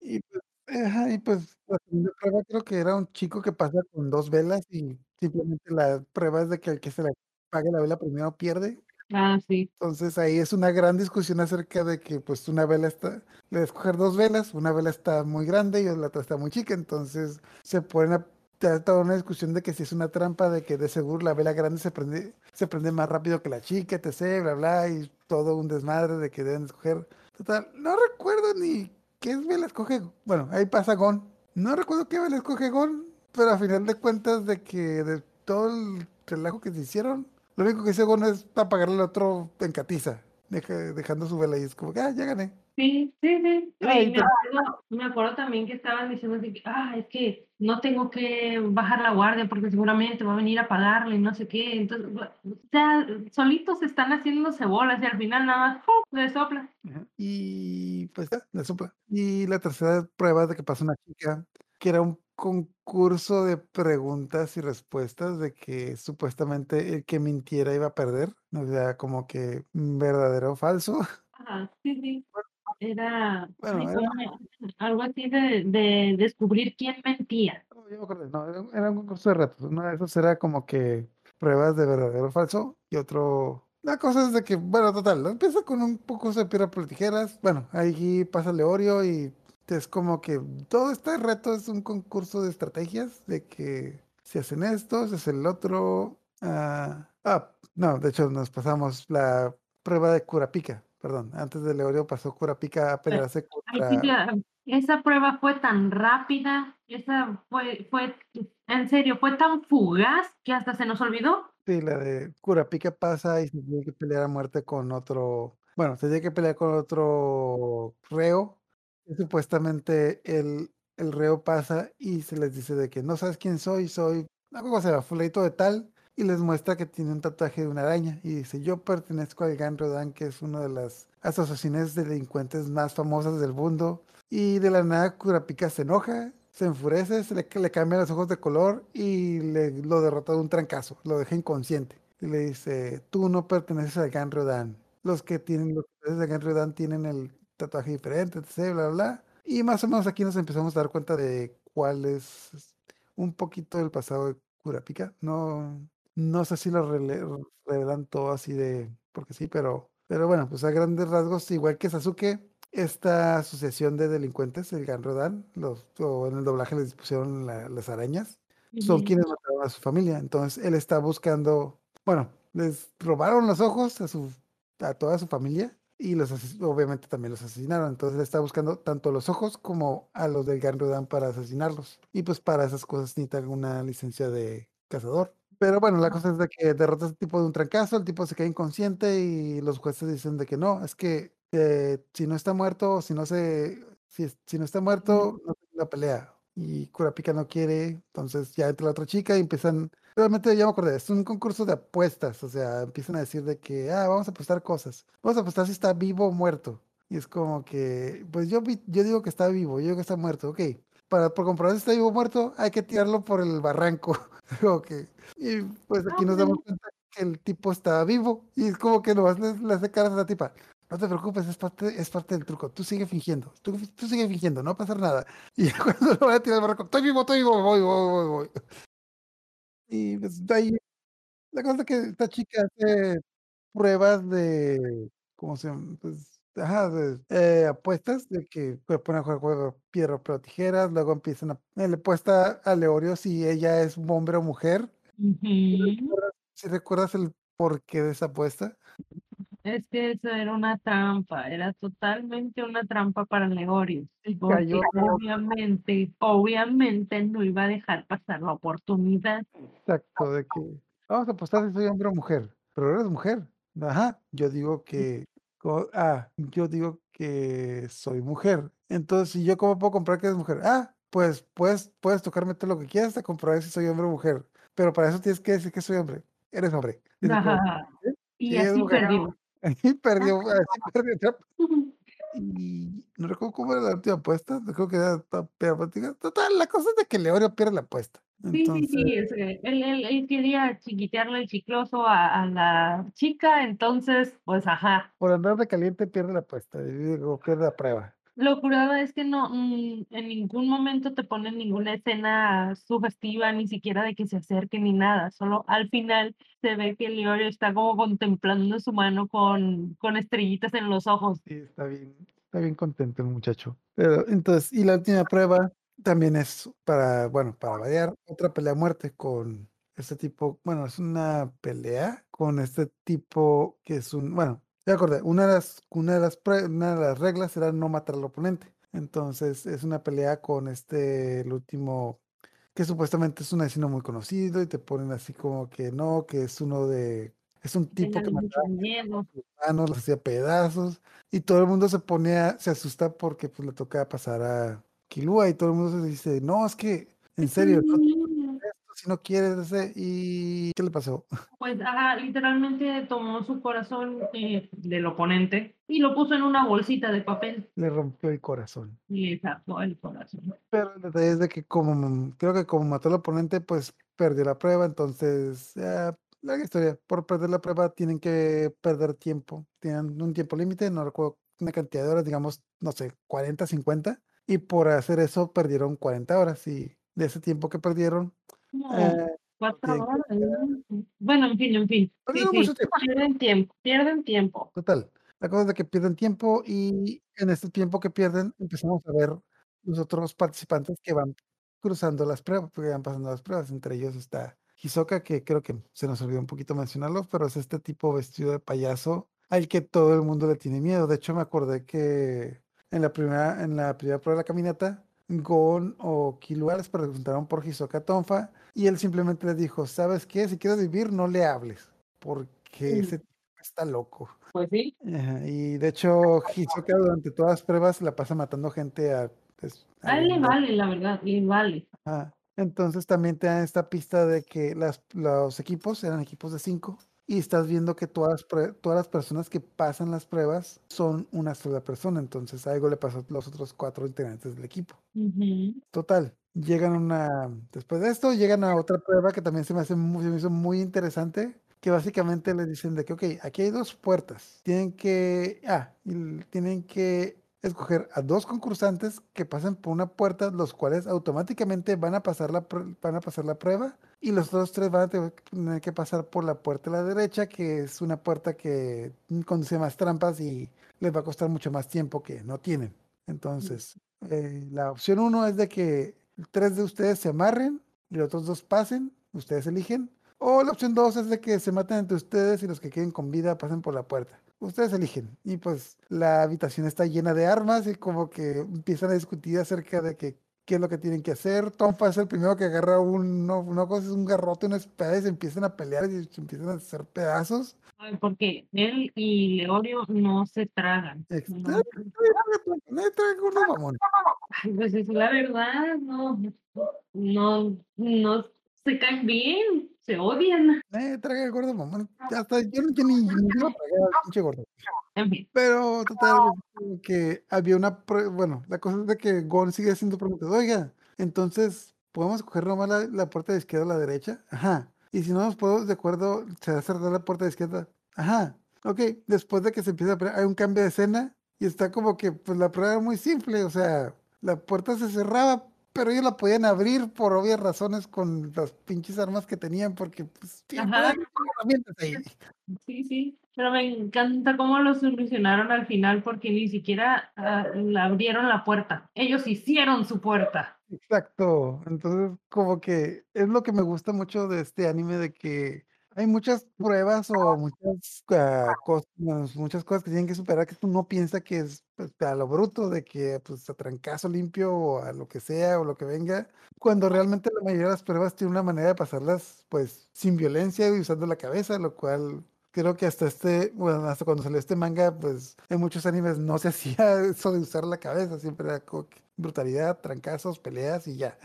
Y pues Ajá, y pues la segunda prueba creo que era un chico que pasa con dos velas y simplemente la prueba es de que el que se le pague la vela primero pierde. Ah, sí. Entonces ahí es una gran discusión acerca de que pues una vela está, le a escoger dos velas, una vela está muy grande y la otra está muy chica, entonces se ponen a toda una discusión de que si es una trampa, de que de seguro la vela grande se prende, se prende más rápido que la chica, etc, bla, bla, y todo un desmadre de que deben escoger. Total, no recuerdo ni ¿Qué vela escoge? Bueno, ahí pasa Gon. No recuerdo qué vela escoge Gon, pero a final de cuentas de que de todo el relajo que se hicieron, lo único que hizo Gon es apagarle al otro en catiza, dejando su vela y es como que, ah, ya gané. Sí, sí, sí. me, acuerdo, también que estaban diciendo así, ah, es que no tengo que bajar la guardia porque seguramente va a venir a pagarle y no sé qué. Entonces, o sea, solitos están haciéndose bolas y al final nada más le sopla. Y pues ya, le sopla. Y la tercera prueba de que pasa una chica que era un concurso de preguntas y respuestas de que supuestamente el que mintiera iba a perder, o sea, como que verdadero o falso. Ajá, sí, sí. Bueno, era algo así de, de descubrir quién mentía. no, me era un concurso de retos. Uno de era como que pruebas de verdadero o falso y otro la cosa es de que, bueno, total, empieza con un poco de piedra por tijeras. Bueno, ahí pasa Leorio y es como que todo este reto es un concurso de estrategias, de que se hacen esto, se hace el otro. ah, ah, no, de hecho nos pasamos la prueba de Curapica, perdón. Antes de Leorio pasó Curapica a pelearse contra... la- esa prueba fue tan rápida, esa fue, fue, en serio, fue tan fugaz que hasta se nos olvidó. Sí, la de Curapica pasa y se tiene que pelear a muerte con otro. Bueno, se tiene que pelear con otro reo. Y supuestamente el, el reo pasa y se les dice de que no sabes quién soy, soy algo así, fulanito de tal. Y les muestra que tiene un tatuaje de una araña. Y dice, yo pertenezco al Gan Rodan, que es una de las asociaciones de delincuentes más famosas del mundo. Y de la nada Curapica se enoja, se enfurece, se le, cambia los ojos de color y le, lo derrota de un trancazo, lo deja inconsciente. Y le dice, tú no perteneces al Gan Rodan. Los que tienen los que pertenecen al Gan Rodan tienen el tatuaje diferente, etc., bla, bla, bla. Y más o menos aquí nos empezamos a dar cuenta de cuál es un poquito del pasado de Curapica. No, no sé si lo revelan todo así de, porque sí, pero, pero bueno, pues a grandes rasgos, igual que Sasuke, esta asociación de delincuentes, el Gan Rodan, los, o en el doblaje les pusieron la- las arañas, son quienes mataron a su familia. Entonces él está buscando, bueno, les robaron los ojos a su, a toda su familia y los obviamente también los asesinaron. Entonces él está buscando tanto los ojos como a los del Gan Rodan para asesinarlos. Y pues para esas cosas necesita una licencia de cazador. Pero bueno, la cosa es de que derrotas al tipo de un trancazo, el tipo se queda inconsciente y los jueces dicen de que no, es que eh, si no está muerto, si no se, si, si no está muerto, no tiene la pelea. Y Kurapika no quiere, entonces ya entra la otra chica y empiezan, realmente ya me acordé, es un concurso de apuestas, o sea, empiezan a decir de que, ah, vamos a apostar cosas, vamos a apostar si está vivo o muerto. Y es como que, pues yo, vi- yo digo que está vivo, yo digo que está muerto, ok. Para por comprobar si está vivo o muerto, hay que tirarlo por el barranco. ok. Y pues aquí nos damos cuenta que el tipo está vivo y es como que nomás le, le hace caras a la tipa. No te preocupes, es parte, es parte del truco. Tú sigue fingiendo, tú, tú sigue fingiendo, no va a pasar nada. Y cuando lo van a tirar al barranco, estoy vivo, estoy vivo, voy, voy, voy, voy. Y pues de ahí, la cosa es que esta chica hace pruebas de, ¿cómo se llama? Pues, ajá, de eh, apuestas de que pues, ponen a jugar juego piedra, pero tijeras, luego empiezan a, eh, le puesta a Leorio si ella es un hombre o mujer. Ujú. Si recuerdas el porqué de esa apuesta, Es que eso era una trampa, era totalmente una trampa para Legorio, y porque cayó obviamente, obviamente no iba a dejar pasar la oportunidad. exacto de que vamos a apostar si soy hombre o mujer, pero eres mujer. Ajá, yo digo que, ah, yo digo que soy mujer. Entonces, si yo cómo puedo comprar que eres mujer? Ah, pues puedes, puedes tocarme todo lo que quieras hasta comprobar si soy hombre o mujer. Pero para eso tienes que decir que soy hombre. Eres hombre. Y así como, Ajá, Y Sí, es así perdió. Así perdió. Y no recuerdo cómo era la última apuesta, creo que era pero, pues, Total, la cosa es de que Leorio pierde la apuesta. Sí, sí, Entonces, sí, es que él, él, él quería chiquitearle el chicloso a, a la chica, entonces, pues ajá. por andar de caliente pierde la apuesta, digo, pierde la prueba. Lo curado es que no, mm, en ningún momento te ponen ninguna escena sugestiva, ni siquiera de que se acerque ni nada. Solo al final se ve que Leorio está como contemplando su mano con, con estrellitas en los ojos. Sí, está bien, está bien contento el muchacho. Pero entonces, y la última prueba también es para, bueno, para variar, otra pelea a muerte con este tipo, bueno, es una pelea con este tipo que es un, bueno, ya acordé, una de las, una de las, pre- una de las reglas era no matar al oponente. Entonces, es una pelea con este, el último, que supuestamente es un asesino muy conocido y te ponen así como que no, que es uno de, es un tipo que Téngale mucho miedo. manos, los hacía pedazos y todo el mundo se ponía, se asusta porque pues le toca pasar a Kilua y todo el mundo se dice, no, es que en serio, no, si no quieres. ¿Y qué le pasó? Pues, ajá, literalmente tomó su corazón eh, del oponente y lo puso en una bolsita de papel Le rompió el corazón. y le sacó el corazón. Pero el detalle es de que como creo que como mató al oponente, pues perdió la prueba, entonces larga historia. Por perder la prueba tienen que perder tiempo. Tienen un tiempo límite, no recuerdo una cantidad de horas, digamos, no sé, 40, 50. Y por hacer eso perdieron 40 horas. Y de ese tiempo que perdieron, Como eh, cuatro que horas. ¿no? Bueno, en fin, en fin. Sí, Perdieron sí, mucho tiempo. pierden tiempo, pierden tiempo. Total. La cosa es de que pierden tiempo y en este tiempo que pierden empezamos a ver los otros participantes que van cruzando las pruebas, que van pasando las pruebas. Entre ellos está Hisoka, que creo que se nos olvidó un poquito mencionarlo, pero es este tipo vestido de payaso al que todo el mundo le tiene miedo. De hecho, me acordé que en la primera, en la primera prueba de la caminata, Gon o Killua les preguntaron por Hisoka Tonfa y él simplemente les dijo, ¿sabes qué? Si quieres vivir, no le hables, porque ese tipo está loco. Pues sí. Ajá, y de hecho, Hisoka durante todas las pruebas la pasa matando gente a, pues, a A él le lo- vale, la verdad, le vale. Ajá. Entonces también te dan esta pista de que las, los equipos eran equipos de cinco y estás viendo que todas, las todas las personas que pasan las pruebas son una sola persona. Entonces algo le pasó a los otros cuatro integrantes del equipo. Total, llegan a una, después de esto, llegan a otra prueba que también se me hace muy, se me hizo muy interesante, que básicamente les dicen de que, ok, aquí hay dos puertas, tienen que, ah, tienen que escoger a dos concursantes que pasen por una puerta, los cuales automáticamente van a pasar la, van a pasar la prueba, y los otros tres van a tener que- tener que pasar por la puerta a la derecha, que es una puerta que conduce más trampas y les va a costar mucho más tiempo que no tienen. Entonces, eh, la opción uno es de que tres de ustedes se amarren y los otros dos pasen, ustedes eligen. O la opción dos es de que se maten entre ustedes y los que queden con vida pasen por la puerta. Ustedes eligen. Y pues la habitación está llena de armas y como que empiezan a discutir acerca de que qué es lo que tienen que hacer. Tonfa es el primero que agarra un, no, una cosa, es un garrote, una espada y se empiezan a pelear y se empiezan a hacer pedazos. Porque él y Leorio no se tragan. No, pues es la verdad, no, no, no se caen bien, se odian. Eh, traga el gordo mamón. Ya está, yo, no- yo ni, ni pinche gordo. En fin, Pero total, es como que había una, bueno, la cosa es de que Gon sigue haciendo preguntas. Oiga, entonces, ¿podemos coger nomás la, la puerta de izquierda o la derecha? Ajá. Y si no nos podemos de acuerdo, se va a cerrar la puerta de izquierda. Ajá. Ok, después de que se empieza a pelear, hay un cambio de escena y está como que, pues la prueba era muy simple, o sea, la puerta se cerraba, pero ellos la podían abrir por obvias razones con las pinches armas que tenían, porque, pues, herramientas ahí. sí, sí, pero me encanta cómo lo solucionaron al final porque ni siquiera ah, la abrieron la puerta, ellos hicieron su puerta. Exacto, entonces como que es lo que me gusta mucho de este anime, de que hay muchas pruebas o muchas ah, cosas, muchas cosas que tienen que superar que tú no piensas que es pues, a lo bruto, de que pues a trancazo limpio o a lo que sea o lo que venga, cuando realmente la mayoría de las pruebas tiene una manera de pasarlas pues sin violencia y usando la cabeza, lo cual creo que hasta este, bueno, hasta cuando salió este manga, pues en muchos animes no se hacía eso de usar la cabeza, siempre era como que brutalidad, trancazos, peleas y ya.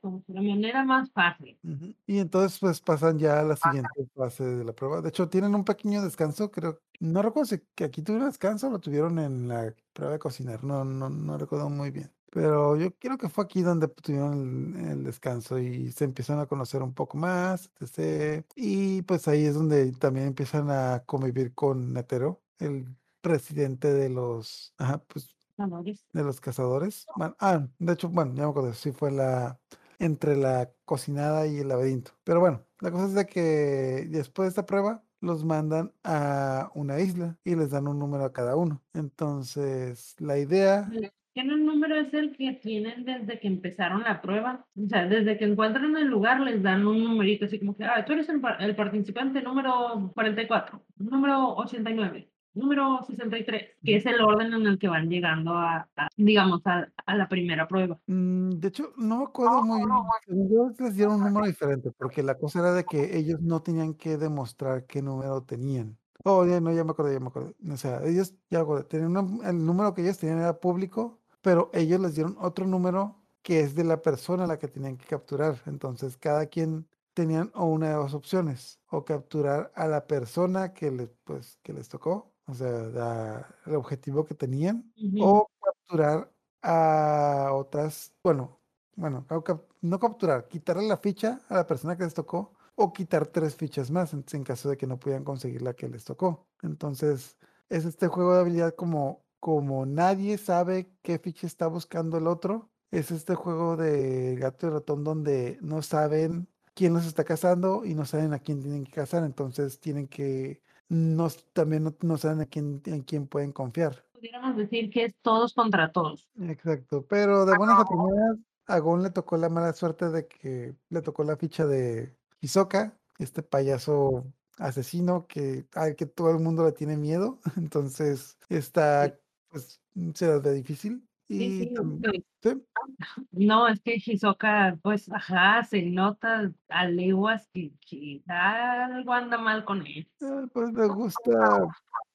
Como la manera más fácil. Y entonces pues pasan ya a la siguiente fase de la prueba. De hecho, tienen un pequeño descanso, creo. No recuerdo si que aquí tuvieron descanso o lo tuvieron en la prueba de cocinar. No, no, no recuerdo muy bien. Pero yo creo que fue aquí donde tuvieron el, el descanso y se empiezan a conocer un poco más, etc. Y pues ahí es donde también empiezan a convivir con Netero, el presidente de los, ajá, pues De los cazadores. Bueno, ah, de hecho, bueno, ya me acuerdo, sí fue la entre la cocinada y el laberinto. Pero bueno, la cosa es de que después de esta prueba los mandan a una isla y les dan un número a cada uno. Entonces, la idea, ¿Qué número es el que tienen desde que empezaron la prueba? O sea, desde que encuentran el lugar les dan un numerito, así como que, ah, tú eres el participante número 44, número 89, número 63, que es el orden en el que van llegando a, a, digamos, a, a la primera prueba. mm, de hecho, no me acuerdo muy bien. Yo les dieron un número diferente porque la cosa era de que ellos no tenían que demostrar qué número tenían. Oh, ya, no, ya me acuerdo, ya me acuerdo. O sea, ellos, ya acuerdo, tenían una- el número que ellos tenían era público, pero ellos les dieron otro número que es de la persona a la que tenían que capturar. Entonces, cada quien tenían o una de dos opciones, o capturar a la persona que les, pues, que les tocó, o sea, la- el objetivo que tenían, o capturar a otras, bueno, bueno, no capturar, quitarle la ficha a la persona que les tocó, o quitar tres fichas más en, en caso de que no pudieran conseguir la que les tocó. Entonces, es este juego de habilidad como, como nadie sabe qué ficha está buscando el otro. Es este juego de gato y ratón donde no saben quién los está cazando y no saben a quién tienen que cazar. Entonces tienen que, no, s- también no, no saben a quién, en quién pueden confiar. Pudiéramos decir que es todos contra todos. Exacto. Pero de buenas a primeras, a Gon le tocó la mala suerte de que le tocó la ficha de Hisoka, este payaso asesino que al que todo el mundo le tiene miedo. Entonces está, pues, se las ve difícil. Sí, Y sí, tam- sí. sí, No, es que Hisoka, pues, ajá, se nota a leguas que, que algo anda mal con él. eh, pues le gusta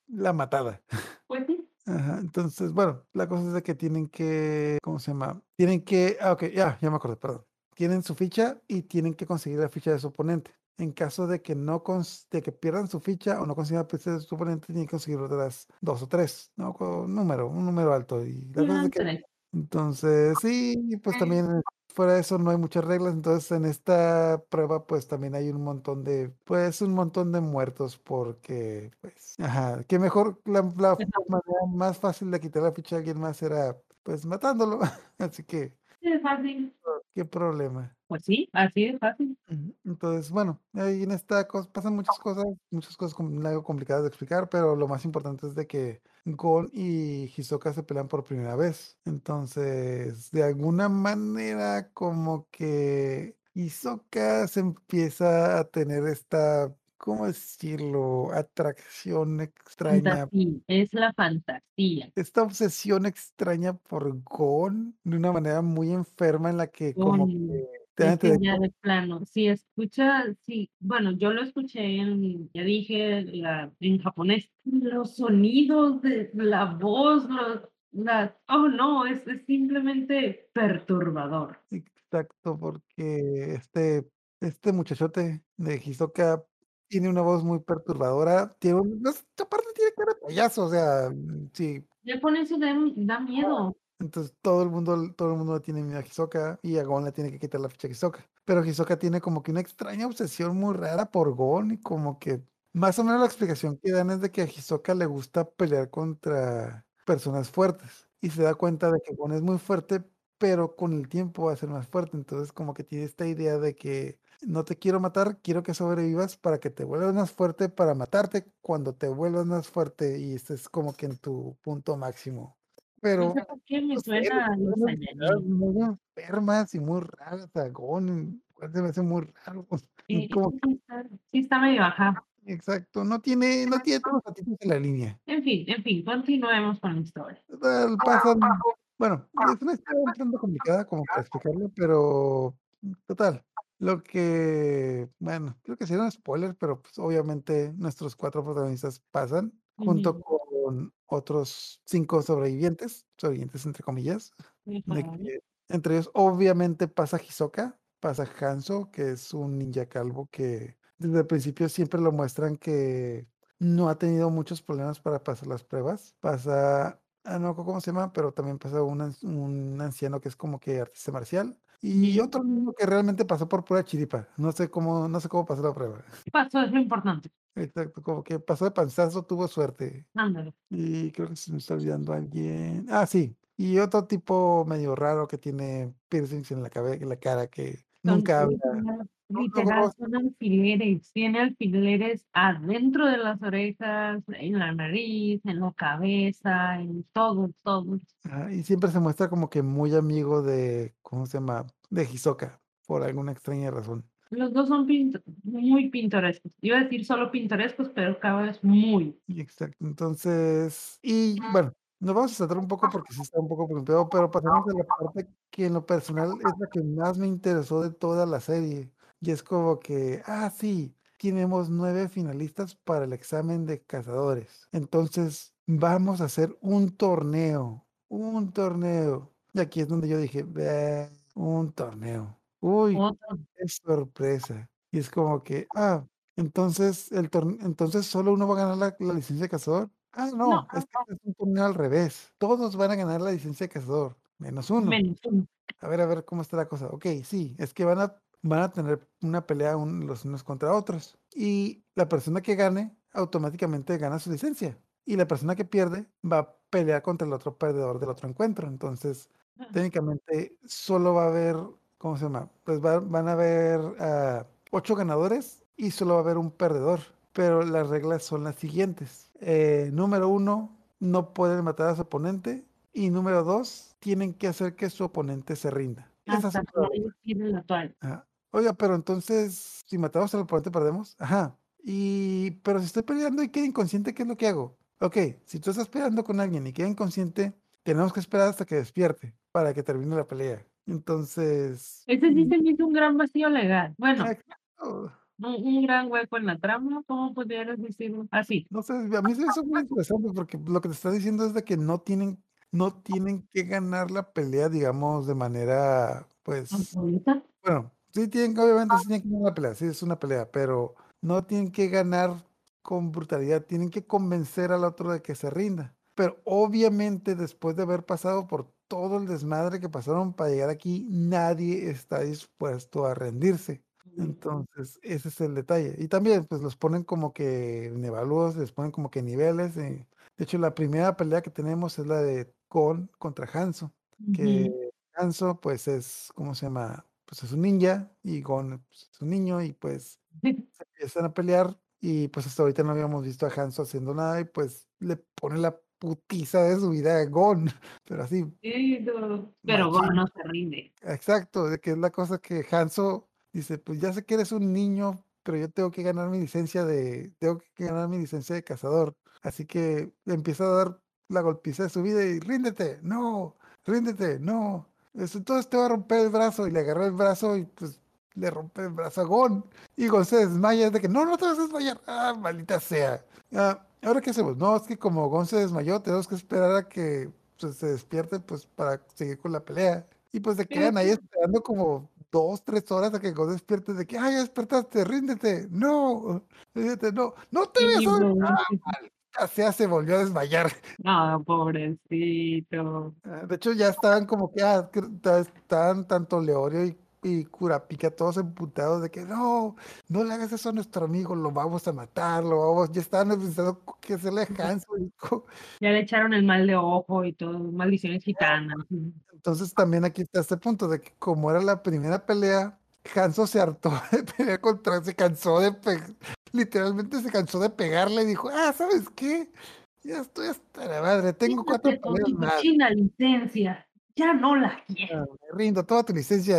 la matada. Pues sí. Ajá, entonces, bueno, la cosa es de que tienen que, ¿cómo se llama? Tienen que, ah, ok, ya, ya me acordé, perdón. Tienen su ficha y tienen que conseguir la ficha de su oponente. En caso de que no de que pierdan su ficha o no consigan de su oponente, tienen que conseguir otras dos o tres, ¿no? Con un número, un número alto. Y la cosa es de que, Tres. entonces, sí, pues también fuera de eso no hay muchas reglas. Entonces, en esta prueba, pues también hay un montón de, pues, un montón de muertos porque, pues, ajá, que mejor la, la manera más fácil de quitar la ficha a alguien más era, pues, matándolo. Así que, Sí, es fácil. qué problema. Pues sí, así es fácil. Ujú, Entonces, bueno, ahí en esta cosa pasan muchas cosas, muchas cosas com- algo complicadas de explicar, pero lo más importante es de que Gon y Hisoka se pelean por primera vez. Entonces, de alguna manera, como que Hisoka se empieza a tener esta, ¿cómo decirlo? Atracción extraña, Fantasía, es la fantasía. esta obsesión extraña por Gon de una manera muy enferma en la que como que Es que entender ya de plano, si escucha, sí, bueno, yo lo escuché en, ya dije, la, en japonés, los sonidos de la voz, los, las, oh no, es, es simplemente perturbador. Exacto, porque este, este muchachote de Hisoka tiene una voz muy perturbadora. Tiene un, no aparte tiene cara de payaso, o sea, mm, sí. Ya con eso da, da miedo. Entonces todo el mundo, todo el mundo le tiene miedo a Hisoka y a Gon le tiene que quitar la ficha a Hisoka. Pero Hisoka tiene como que una extraña obsesión muy rara por Gon y como que más o menos la explicación que dan es de que a Hisoka le gusta pelear contra personas fuertes y se da cuenta de que Gon es muy fuerte, pero con el tiempo va a ser más fuerte. Entonces como que tiene esta idea de que no te quiero matar, quiero que sobrevivas para que te vuelvas más fuerte, para matarte cuando te vuelvas más fuerte y estés como que en tu punto máximo. Pero No sé por qué me no sé, suena a los muy enfermas y muy raras, Agón, se me hace muy raro. Eh, Como sí está, sí está medio baja. exacto, no tiene, no tiene todos los patitos en la línea. En fin, en fin, continuemos con la historia. Pasan, bueno, es una historia un tanto complicada como para explicarlo, pero total. Lo que, bueno, creo que sería un spoiler, pero pues obviamente nuestros cuatro protagonistas pasan junto Ujú. con otros cinco sobrevivientes, sobrevivientes entre comillas, de que entre ellos obviamente pasa Hisoka, pasa Hanzo, que es un ninja calvo que desde el principio siempre lo muestran que no ha tenido muchos problemas para pasar las pruebas. Pasa, ah, no cómo se llama, pero también pasa un, un anciano que es como que artista marcial. Y otro niño que realmente pasó por pura chiripa. No sé cómo, no sé cómo pasó la prueba. Pasó, es lo importante. Exacto, como que pasó de panzazo, tuvo suerte. Ándale. Y creo que se me está olvidando alguien. Ah, sí. Y otro tipo medio raro que tiene piercings en la cabeza, en la cara, que Son nunca habla. literal, No, no, literal, no, son alfileres. Tiene alfileres adentro de las orejas, en la nariz, en la cabeza, en todo, todo. ajá, y siempre se muestra como que muy amigo de, ¿cómo se llama? De Hisoka, por alguna extraña razón. Los dos son muy pintorescos. Iba a decir solo pintorescos, pero cada vez muy. Exacto. Entonces, y bueno, nos vamos a saltar un poco porque sí está un poco preocupado, pero pasamos a la parte que en lo personal es la que más me interesó de toda la serie. Y es como que, ah, sí, tenemos nueve finalistas para el examen de cazadores. Entonces, vamos a hacer un torneo, un torneo. Y aquí es donde yo dije, "Ve, un torneo. Uy, qué sorpresa. Y es como que, ah, entonces el torn entonces solo uno va a ganar la la licencia de cazador. Ah, No, no, es que este es un torneo al revés. Todos van a ganar la licencia de cazador, menos uno. menos uno. A ver, a ver cómo está la cosa. Okey, sí, es que van a van a tener una pelea un los unos contra otros. Y la persona que gane automáticamente gana su licencia. Y la persona que pierde va a pelear contra el otro perdedor del otro encuentro. Entonces, Ah, técnicamente solo va a haber, ¿cómo se llama? Pues va van a haber, ah, 8 ganadores y solo va a haber un perdedor. Pero las reglas son las siguientes. Eh, número 1, no pueden matar a su oponente. Y número 2, tienen que hacer que su oponente se rinda. Esas Hasta son tire la toalla. Ajá. Oiga, pero entonces, si matamos al oponente, ¿perdemos? Ajá. Y, pero si estoy peleando y queda inconsciente, ¿qué es lo que hago? Okey, si tú estás peleando con alguien y queda inconsciente, tenemos que esperar hasta que despierte para que termine la pelea. Entonces Ese sí mm, se me hizo un gran vacío legal. Bueno, exacto. un un gran hueco en la trama, ¿cómo pudieras decirlo? Así. No sé, a mí se me hizo muy interesante porque lo que te está diciendo es de que no tienen no tienen que ganar la pelea, digamos, de manera, pues ¿Absoluta? Bueno, sí tienen obviamente sí tienen que ganar la pelea, sí es una pelea, pero no tienen que ganar con brutalidad, tienen que convencer al otro de que se rinda. Pero obviamente después de haber pasado por todo el desmadre que pasaron para llegar aquí, nadie está dispuesto a rendirse. Entonces, ese es el detalle. Y también, pues los ponen como que en evalúos, les ponen como que niveles. eh. De hecho, la primera pelea que tenemos es la de Gon contra Hanzo, que Ujú. Hanzo, pues es, ¿cómo se llama? Pues es un ninja y Gon pues, es un niño y pues se empiezan a pelear y pues hasta ahorita no habíamos visto a Hanzo haciendo nada y pues le pone la putiza de su vida a Gon, pero así, Sí, no, pero Gon no se rinde. Exacto, de que es la cosa que Hanzo dice, pues ya sé que eres un niño, pero yo tengo que ganar mi licencia de, tengo que ganar mi licencia de cazador. Así que empieza a dar la golpiza de su vida y ríndete, no, ríndete, no. Entonces te va a romper el brazo y le agarró el brazo y pues le rompe el brazo a Gon. Y Gon se desmaya, es de que no, no te vas a desmayar, ah, maldita sea. Ah, Ahora qué hacemos, no, es que como Gon se desmayó, tenemos que esperar a que pues, se despierte pues para seguir con la pelea. Y pues se quedan ahí esperando como 2, 3 horas a que Gon despierte de que, ay, ya despertaste, ríndete, no, ríndete, no, no te ves, Sí, ah, sea, se volvió a desmayar. No, pobrecito. Ah, De hecho, ya estaban como que, ah, estaban tanto Leorio y, y Curapica todos emputados de que no, no le hagas eso a nuestro amigo, lo vamos a matar, lo vamos, ya estaban pensando a Hanzo. y co- Ya le echaron el mal de ojo y todo, maldiciones gitanas. Entonces también aquí está este punto de que como era la primera pelea, Hanzo se hartó de pelear contra, se cansó de literalmente se cansó de pegarle y dijo, ah, ¿sabes qué? Ya estoy hasta la madre, tengo cuatro peleas más. licencia. Ya no la quiero. Ah, Me rindo, toda tu licencia.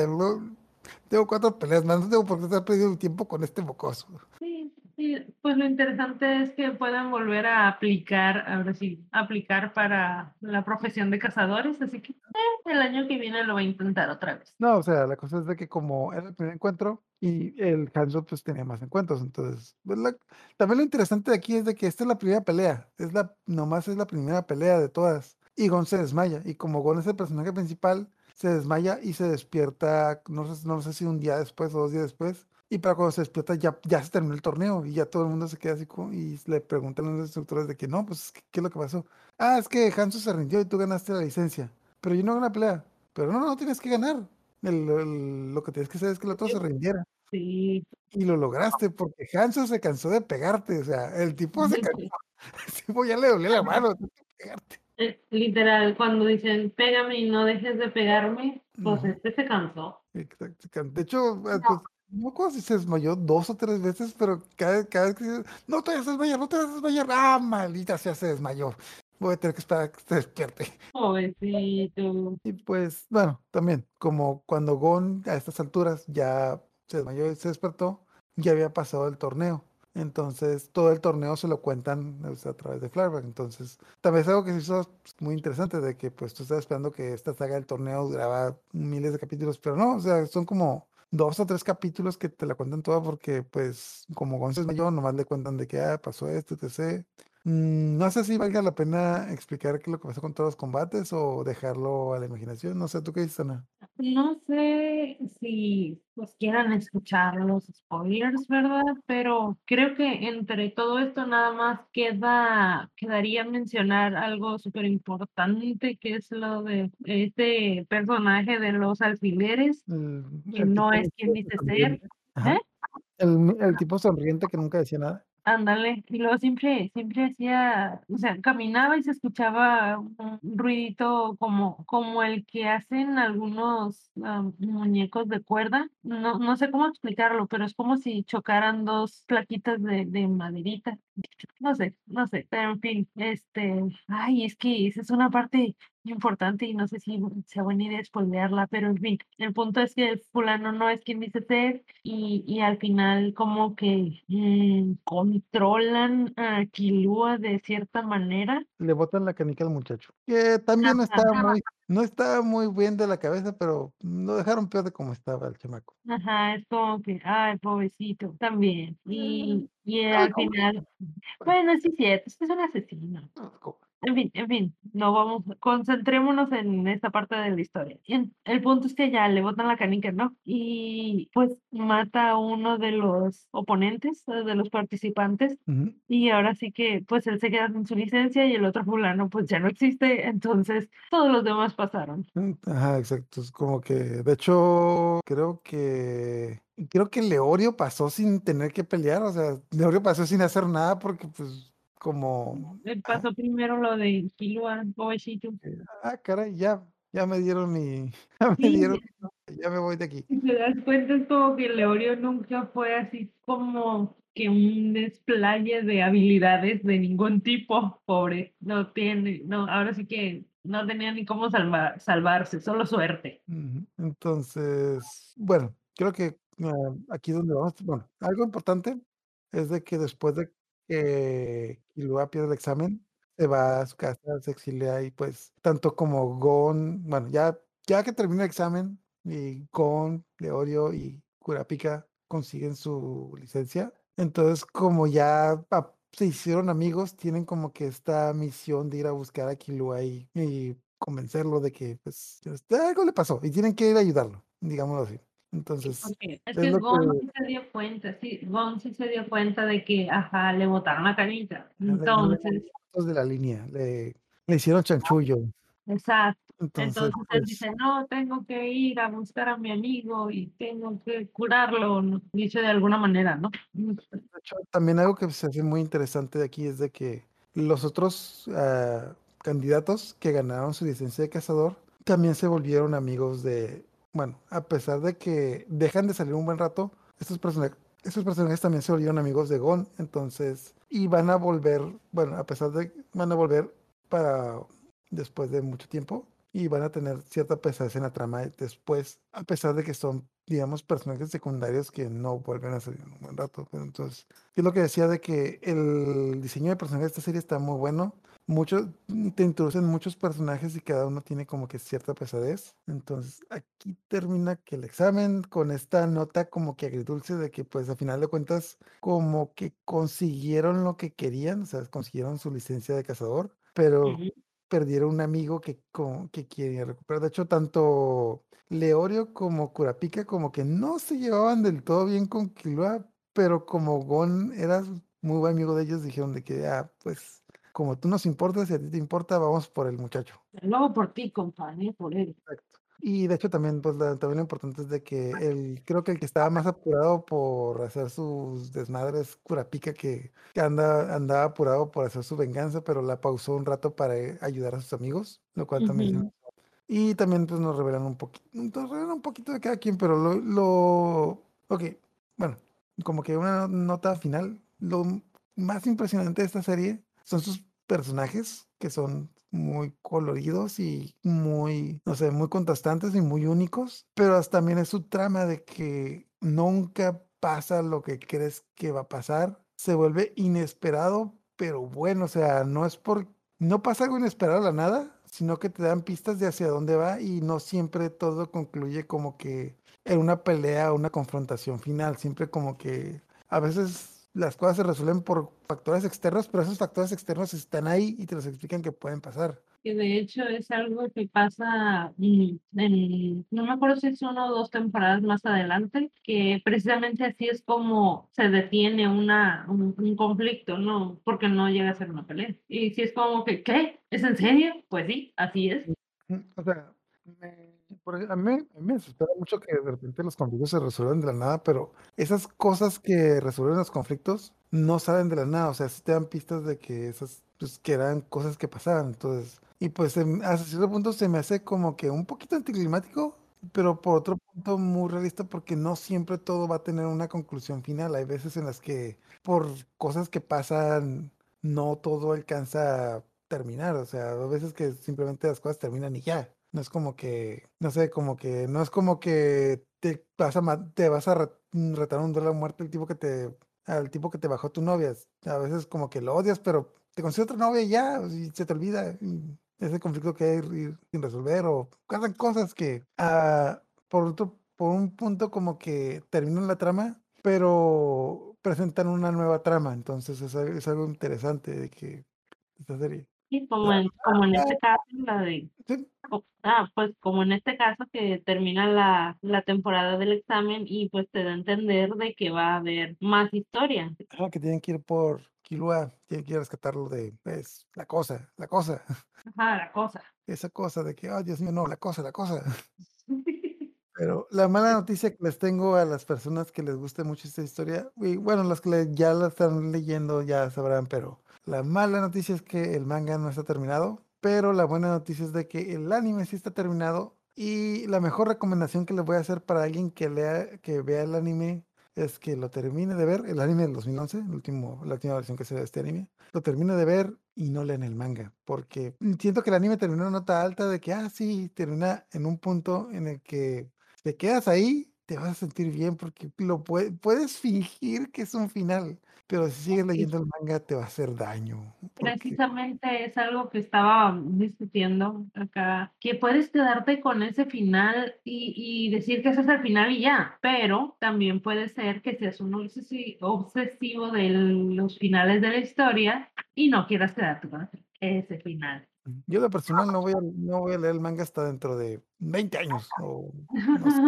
Tengo cuatro peleas más, no tengo por qué estar perdiendo el tiempo con este mocoso. Sí, sí, pues lo interesante es que puedan volver a aplicar, ahora sí, aplicar para la profesión de cazadores, así que eh, el año que viene lo va a intentar otra vez. No, o sea, la cosa es de que como era el primer encuentro y el Hanzo pues tenía más encuentros, entonces, pues, la- también lo interesante de aquí es de que esta es la primera pelea, es la, nomás es la primera pelea de todas, y Gon se desmaya, y como Gon es el personaje principal, se desmaya y se despierta, no sé, no sé si un día después o dos días después, y para cuando se despierta ya, ya se terminó el torneo, y ya todo el mundo se queda así como, y le preguntan a los instructores de que no, pues, ¿qué, qué es lo que pasó? Ah, es que Hanzo se rindió y tú ganaste la licencia, pero yo no gané la pelea. Pero no, no tienes que ganar. El- el- lo que tienes que hacer es que el otro se rindiera. Sí, Y lo lograste porque Hanzo se cansó de pegarte. O sea, el tipo se cansó. El tipo ya le dolía la mano de pegarte. Eh, literal, cuando dicen pégame y no dejes de pegarme, pues este se cansó. Exacto. De hecho, eh, pues, no acuerdo si se desmayó dos o tres veces, pero cada, cada vez que dice, no te vas a desmayar, no te vas a desmayar. Ah, maldita sea, se desmayó. Voy a tener que esperar a que se despierte. Pobrecito. Y pues, bueno, también, como cuando Gon a estas alturas ya se desmayó y se despertó, ya había pasado el torneo. Entonces, todo el torneo se lo cuentan a través de Flashback. Entonces, también es algo que se hizo pues, muy interesante, de que pues tú estás esperando que esta saga del torneo duraba miles de capítulos, pero no, o sea, son como dos o tres capítulos que te la cuentan toda porque pues como Gon se desmayó, nomás le cuentan de que ah, pasó esto, etc. Mm, no sé si valga la pena explicar qué es lo que pasó con todos los combates o dejarlo a la imaginación. No sé, ¿tú qué dices, Ana? No sé si pues quieran escuchar los spoilers, ¿verdad? Pero creo que entre todo esto nada más queda, quedaría mencionar algo súper importante que es lo de este personaje de los alfileres, El, que el no es quien dice ser. ¿Eh? El, el tipo sonriente que nunca decía nada. Ándale, y luego siempre, siempre hacía, o sea, caminaba y se escuchaba un ruidito como, como el que hacen algunos am, muñecos de cuerda. No, no sé cómo explicarlo, pero es como si chocaran dos plaquitas de, de maderita. No sé, no sé, pero en fin, este, ay, es que esa es una parte importante y no sé si sea buena idea spoilearla, pero en fin, el punto es que el fulano no es quien dice ser y, y al final como que mm, controlan a Kilua de cierta manera. Le botan la canica al muchacho. Que también estaba muy, no estaba muy bien de la cabeza, pero lo dejaron peor de cómo estaba el chamaco. Ajá, es como que, ay, pobrecito, también. Y, y al final, bueno, sí es cierto, es que es un asesino. En fin, en fin, no vamos, concentrémonos en esta parte de la historia. El punto es que ya le botan la canica, ¿no? Y pues mata a uno de los oponentes, eh, de los participantes, y ahora sí que pues él se queda sin su licencia y el otro fulano pues ya no existe, entonces todos los demás pasaron. Ajá, exacto. Es como que, de hecho, creo que, creo que Leorio pasó sin tener que pelear, o sea, Leorio pasó sin hacer nada porque, pues, como, Eh, ah, Pasó primero lo de Kilua, pobrecito. eh, ah, caray, ya, ya me dieron mi, ya me Sí, dieron, ya me voy de aquí. Si te das cuenta, es como que Leorio nunca fue así como que un desplaye de habilidades de ningún tipo, pobre. No tiene, no, ahora sí que no tenía ni cómo salvar, salvarse, solo suerte. Entonces, bueno, creo que ah, aquí donde vamos, bueno, algo importante es de que después de que Killua pierde el examen, se va a su casa, se exilia y pues tanto como Gon, bueno, ya, ya que termina el examen y Gon, Leorio y Kurapika consiguen su licencia, entonces como ya pa- se hicieron amigos, tienen como que esta misión de ir a buscar a Killua y, y convencerlo de que pues este, algo le pasó y tienen que ir a ayudarlo, digámoslo así. Entonces, Porque es es que Gon que sí se dio cuenta, sí, Gon sí se dio cuenta de que, ajá, le botaron la canita. Entonces, de la línea, le, le hicieron chanchullo. exacto. Entonces, Entonces él pues, dice, no, tengo que ir a buscar a mi amigo y tengo que curarlo, dice de alguna manera, ¿no? de hecho, también algo que se hace muy interesante de aquí es de que los otros ah, candidatos que ganaron su licencia de cazador también se volvieron amigos de, bueno, a pesar de que dejan de salir un buen rato, estos personajes, estos personajes también se volvieron amigos de Gon, entonces, y van a volver, bueno, a pesar de, van a volver para después de mucho tiempo y van a tener cierta pesadez en la trama después, a pesar de que son, digamos, personajes secundarios que no vuelven a salir un buen rato. Entonces, es lo que decía de que el diseño de personajes de esta serie está muy bueno. Mucho, te introducen muchos personajes y cada uno tiene como que cierta pesadez. Entonces, aquí termina que el examen con esta nota como que agridulce de que pues a final de cuentas como que consiguieron lo que querían, o sea, consiguieron su licencia de cazador, pero Ujú. perdieron un amigo que, co- que quería recuperar. De hecho, tanto Leorio como Kurapika como que no se llevaban del todo bien con Killua, pero como Gon era muy buen amigo de ellos, dijeron de que, ah, pues, como tú nos importas, si a ti te importa, vamos por el muchacho. Hago por ti, compadre, por él. Exacto. Y de hecho también, pues, la- también lo importante es de que el, creo que el que estaba más apurado por hacer sus desmadres, Kurapika, que, que anda, andaba apurado por hacer su venganza, pero la pausó un rato para eh, ayudar a sus amigos, lo cual también hizo. Y también pues nos revelan un poquito, nos revelan un poquito de cada quien, pero lo, lo, ok, bueno, como que una nota final, lo más impresionante de esta serie son sus personajes, que son muy coloridos y muy, no sé, muy contrastantes y muy únicos, pero también es su trama de que nunca pasa lo que crees que va a pasar, se vuelve inesperado, pero bueno, o sea, no es por, no pasa algo inesperado a la nada, sino que te dan pistas de hacia dónde va y no siempre todo concluye como que en una pelea o una confrontación final, siempre como que a veces las cosas se resuelven por factores externos, pero esos factores externos están ahí y te los explican que pueden pasar. Que de hecho es algo que pasa mm, en, no me acuerdo si es una o dos temporadas más adelante, que precisamente así es como se detiene una, un, un conflicto, ¿no? Porque no llega a ser una pelea. Y si es como que, ¿qué? ¿Es en serio? Pues sí, así es. Mm, O sea, me- a mí, a mí me desespera mucho que de repente los conflictos se resuelvan de la nada, pero esas cosas que resuelven los conflictos no salen de la nada, o sea, sí te dan pistas de que esas, pues, que eran cosas que pasaban, entonces, y pues em, hasta cierto punto se me hace como que un poquito anticlimático, pero por otro punto muy realista porque no siempre todo va a tener una conclusión final, hay veces en las que por cosas que pasan no todo alcanza a terminar, o sea, hay veces que simplemente las cosas terminan y ya. No es como que, no sé, como que, no es como que te vas a, te vas a mm, retar un duelo a muerte al tipo que te, al tipo que te bajó tu novia. A veces como que lo odias, pero te consigue otra novia y ya, y se te olvida. ese conflicto que hay sin resolver o pasan cosas que, ah, por otro, por un punto como que terminan la trama, pero presentan una nueva trama. Entonces es algo interesante de que esta serie. Y como en, como en este caso, la de Sí, Ah, pues como en este caso que termina la, la temporada del examen y pues te da a entender de que va a haber más historia. Ah, que tienen que ir por Kilua, tienen que ir a rescatarlo de, pues, la cosa, la cosa, Ajá, la cosa. esa cosa de que, oh, Dios mío, no, la cosa, la cosa. Pero la mala noticia que les tengo a las personas que les guste mucho esta historia, y bueno, las que ya la están leyendo ya sabrán, pero la mala noticia es que el manga no está terminado, pero la buena noticia es de que el anime sí está terminado. Y la mejor recomendación que les voy a hacer para alguien que lea, que vea el anime es que lo termine de ver, el anime del 2011, el último, la última versión que se ve de este anime, lo termine de ver y no lean el manga, porque siento que el anime terminó en nota alta de que, ah, sí, termina en un punto en el que te quedas ahí, te vas a sentir bien porque lo pue- puedes fingir que es un final, pero si sigues leyendo el manga te va a hacer daño. Porque Precisamente es algo que estaba discutiendo acá, que puedes quedarte con ese final y, y decir que ese es el final y ya, pero también puede ser que seas un obsesi- obsesivo de los finales de la historia y no quieras quedarte con ese- final. yo de personal no voy a, no voy a leer el manga hasta dentro de 20 años o no sé,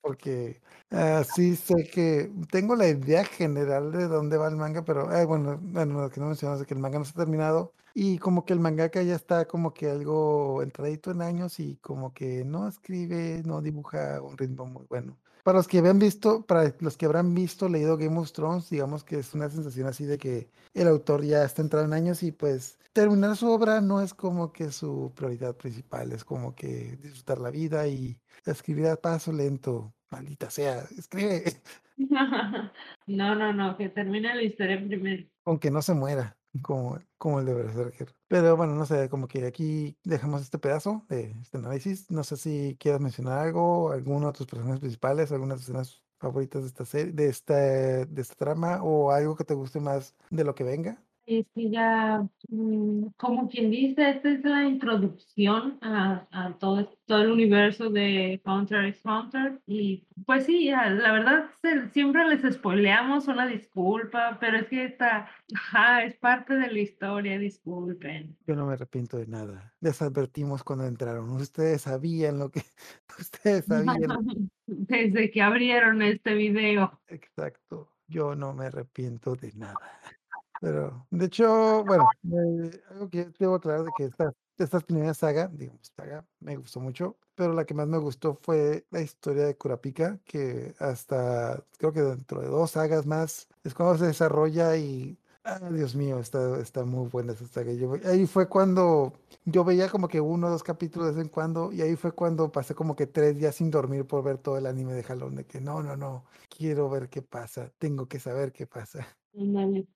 porque ah, sí sé que tengo la idea general de dónde va el manga, pero eh, bueno, bueno, lo que no mencionas es que el manga no está terminado y como que el mangaka ya está como que algo entradito en años y como que no escribe, no dibuja un ritmo muy bueno. Para los que habían visto, para los que habrán visto, leído Game of Thrones, digamos que es una sensación así de que el autor ya está entrado en años y pues terminar su obra no es como que su prioridad principal, es como que disfrutar la vida y escribir a paso lento. Maldita sea, escribe No, no, no, que termine la historia primero. aunque no se muera, como, como el de Berserker. Pero bueno, no sé, como que aquí dejamos este pedazo de este análisis. No sé si quieras mencionar algo, alguno de tus personajes principales, algunas escenas favoritas de esta serie, de esta, de esta trama, o algo que te guste más de lo que venga. Es que ya, mm, como quien dice, esta es la introducción a, a todo, todo el universo de Counter x Counter. Y pues sí, ya, la verdad, se- siempre les spoileamos una disculpa, pero es que esta, ajá, es parte de la historia, disculpen. Yo no me arrepiento de nada. Les advertimos cuando entraron. Ustedes sabían lo que, ustedes sabían Desde que abrieron este video. Exacto, yo no me arrepiento de nada. Pero, de hecho, bueno, eh, algo que debo aclarar de que esta, esta primera saga, digamos, saga, me gustó mucho, pero la que más me gustó fue la historia de Kurapika, que hasta, creo que dentro de dos sagas más, es cuando se desarrolla y, ah, Dios mío, está, está muy buena esa saga. Yo, ahí fue cuando yo veía como que uno o dos capítulos de vez en cuando, y ahí fue cuando pasé como que tres días sin dormir por ver todo el anime de jalón, de que no, no, no, quiero ver qué pasa, tengo que saber qué pasa.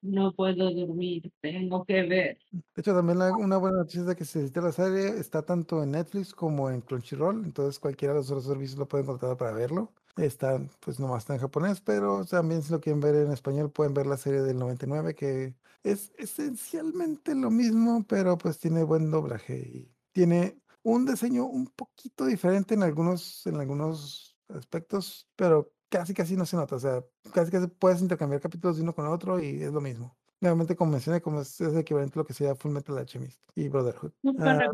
No, puedo dormir, tengo que ver. De hecho, también una buena noticia es de que si necesita la serie, está tanto en Netflix como en Crunchyroll, entonces cualquiera de los otros servicios lo pueden contratar para verlo. Está, pues nomás está en japonés, pero también si lo quieren ver en español, pueden ver la serie del 99, que es esencialmente lo mismo, pero pues tiene buen doblaje y tiene un diseño un poquito diferente en algunos, en algunos aspectos, pero casi casi no se nota, o sea, casi casi puedes intercambiar capítulos de uno con otro y es lo mismo. Nuevamente, como mencioné, como es, es equivalente a lo que sería Full Metal Alchemist y Brotherhood. Súper Ah,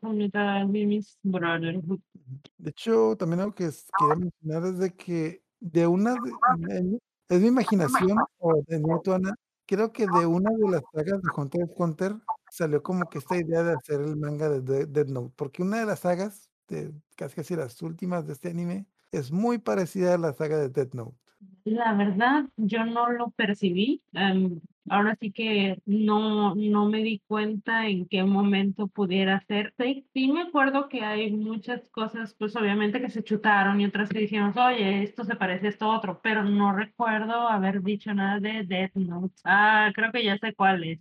Full Metal Alchemist Brotherhood. de hecho, también algo que quería mencionar es de que de una, de- es mi imaginación o de Newton, creo que de una de las sagas de Hunter x Hunter salió como que esta idea de hacer el manga de De- Death Note, porque una de las sagas, de casi casi las últimas de este anime, es muy parecida a la saga de Death Note. La verdad, yo no lo percibí. em, ahora sí que no, no me di cuenta en qué momento pudiera ser. Sí, sí me acuerdo que hay muchas cosas, pues obviamente que se chutaron y otras que dijimos, oye, esto se parece a esto otro, pero no recuerdo haber dicho nada de Death Note. Ah, creo que ya sé cuál es.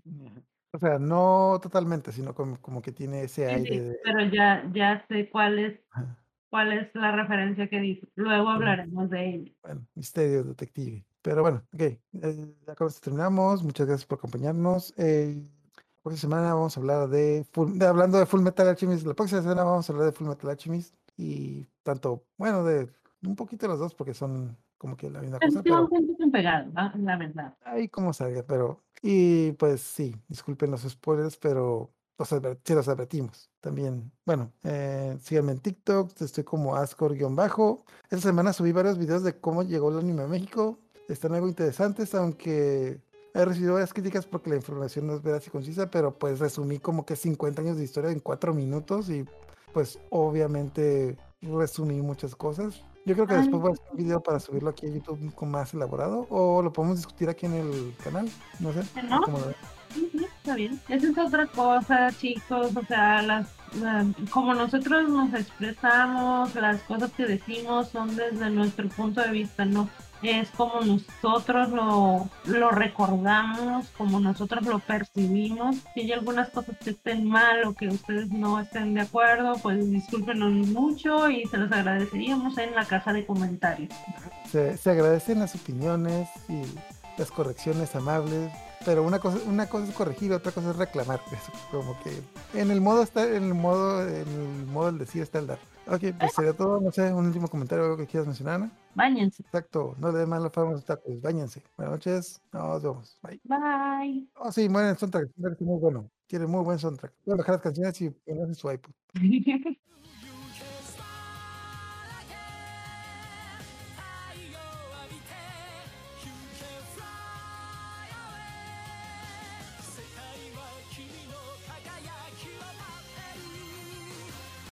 O sea, no totalmente, sino como, como que tiene ese Sí, aire sí, de... pero ya, ya sé cuál es, ajá, cuál es la referencia que dice. Luego hablaremos de ello. Bueno, misterio detective. Pero bueno, ok. eh, ya con esto terminamos. Muchas gracias por acompañarnos. Eh, la próxima semana vamos a hablar de, Full- de- hablando de Full Metal Alchemist. La próxima semana vamos a hablar de Full Metal Alchemist y tanto, bueno, de un poquito los dos porque son como que la misma cosa, Están pero pegado, la la verdad. ahí como salga. Pero y pues sí, disculpen los spoilers, pero los sí los advertimos. También, bueno, eh, síganme en TikTok, estoy como Ascor-bajo. Esta semana subí varios videos de cómo llegó el anime a México. Están algo interesantes, aunque he recibido varias críticas porque la información no es veraz y concisa, pero pues resumí como que 50 años de historia en 4 minutos y pues obviamente resumí muchas cosas. Yo creo que después voy a hacer un video para subirlo aquí a YouTube con más elaborado o lo podemos discutir aquí en el canal, no sé. ¿No? cómo lo. Está bien. Esa es otra cosa, chicos. O sea, las, la- como nosotros nos expresamos, las cosas que decimos son desde nuestro punto de vista, no es como nosotros lo, lo recordamos, como nosotros lo percibimos. Si hay algunas cosas que estén mal o que ustedes no estén de acuerdo, pues discúlpenos mucho y se los agradeceríamos en la caja de comentarios. Se, se agradecen las opiniones y las correcciones amables, pero una cosa, una cosa es corregir, otra cosa es reclamar. Es como que en el modo está, en el modo, en el modo del decir está el dar. Ok, pues sería todo, no sé, un último comentario, algo que quieras mencionar, Ana. Báñense. Exacto, no le den mal la fama a los tacos, bañense. Buenas noches, nos vemos, bye. Bye. Oh, sí, mueren el soundtrack, muy bueno, tiene muy buen soundtrack. Voy a bajar las canciones y ponerse su iPod.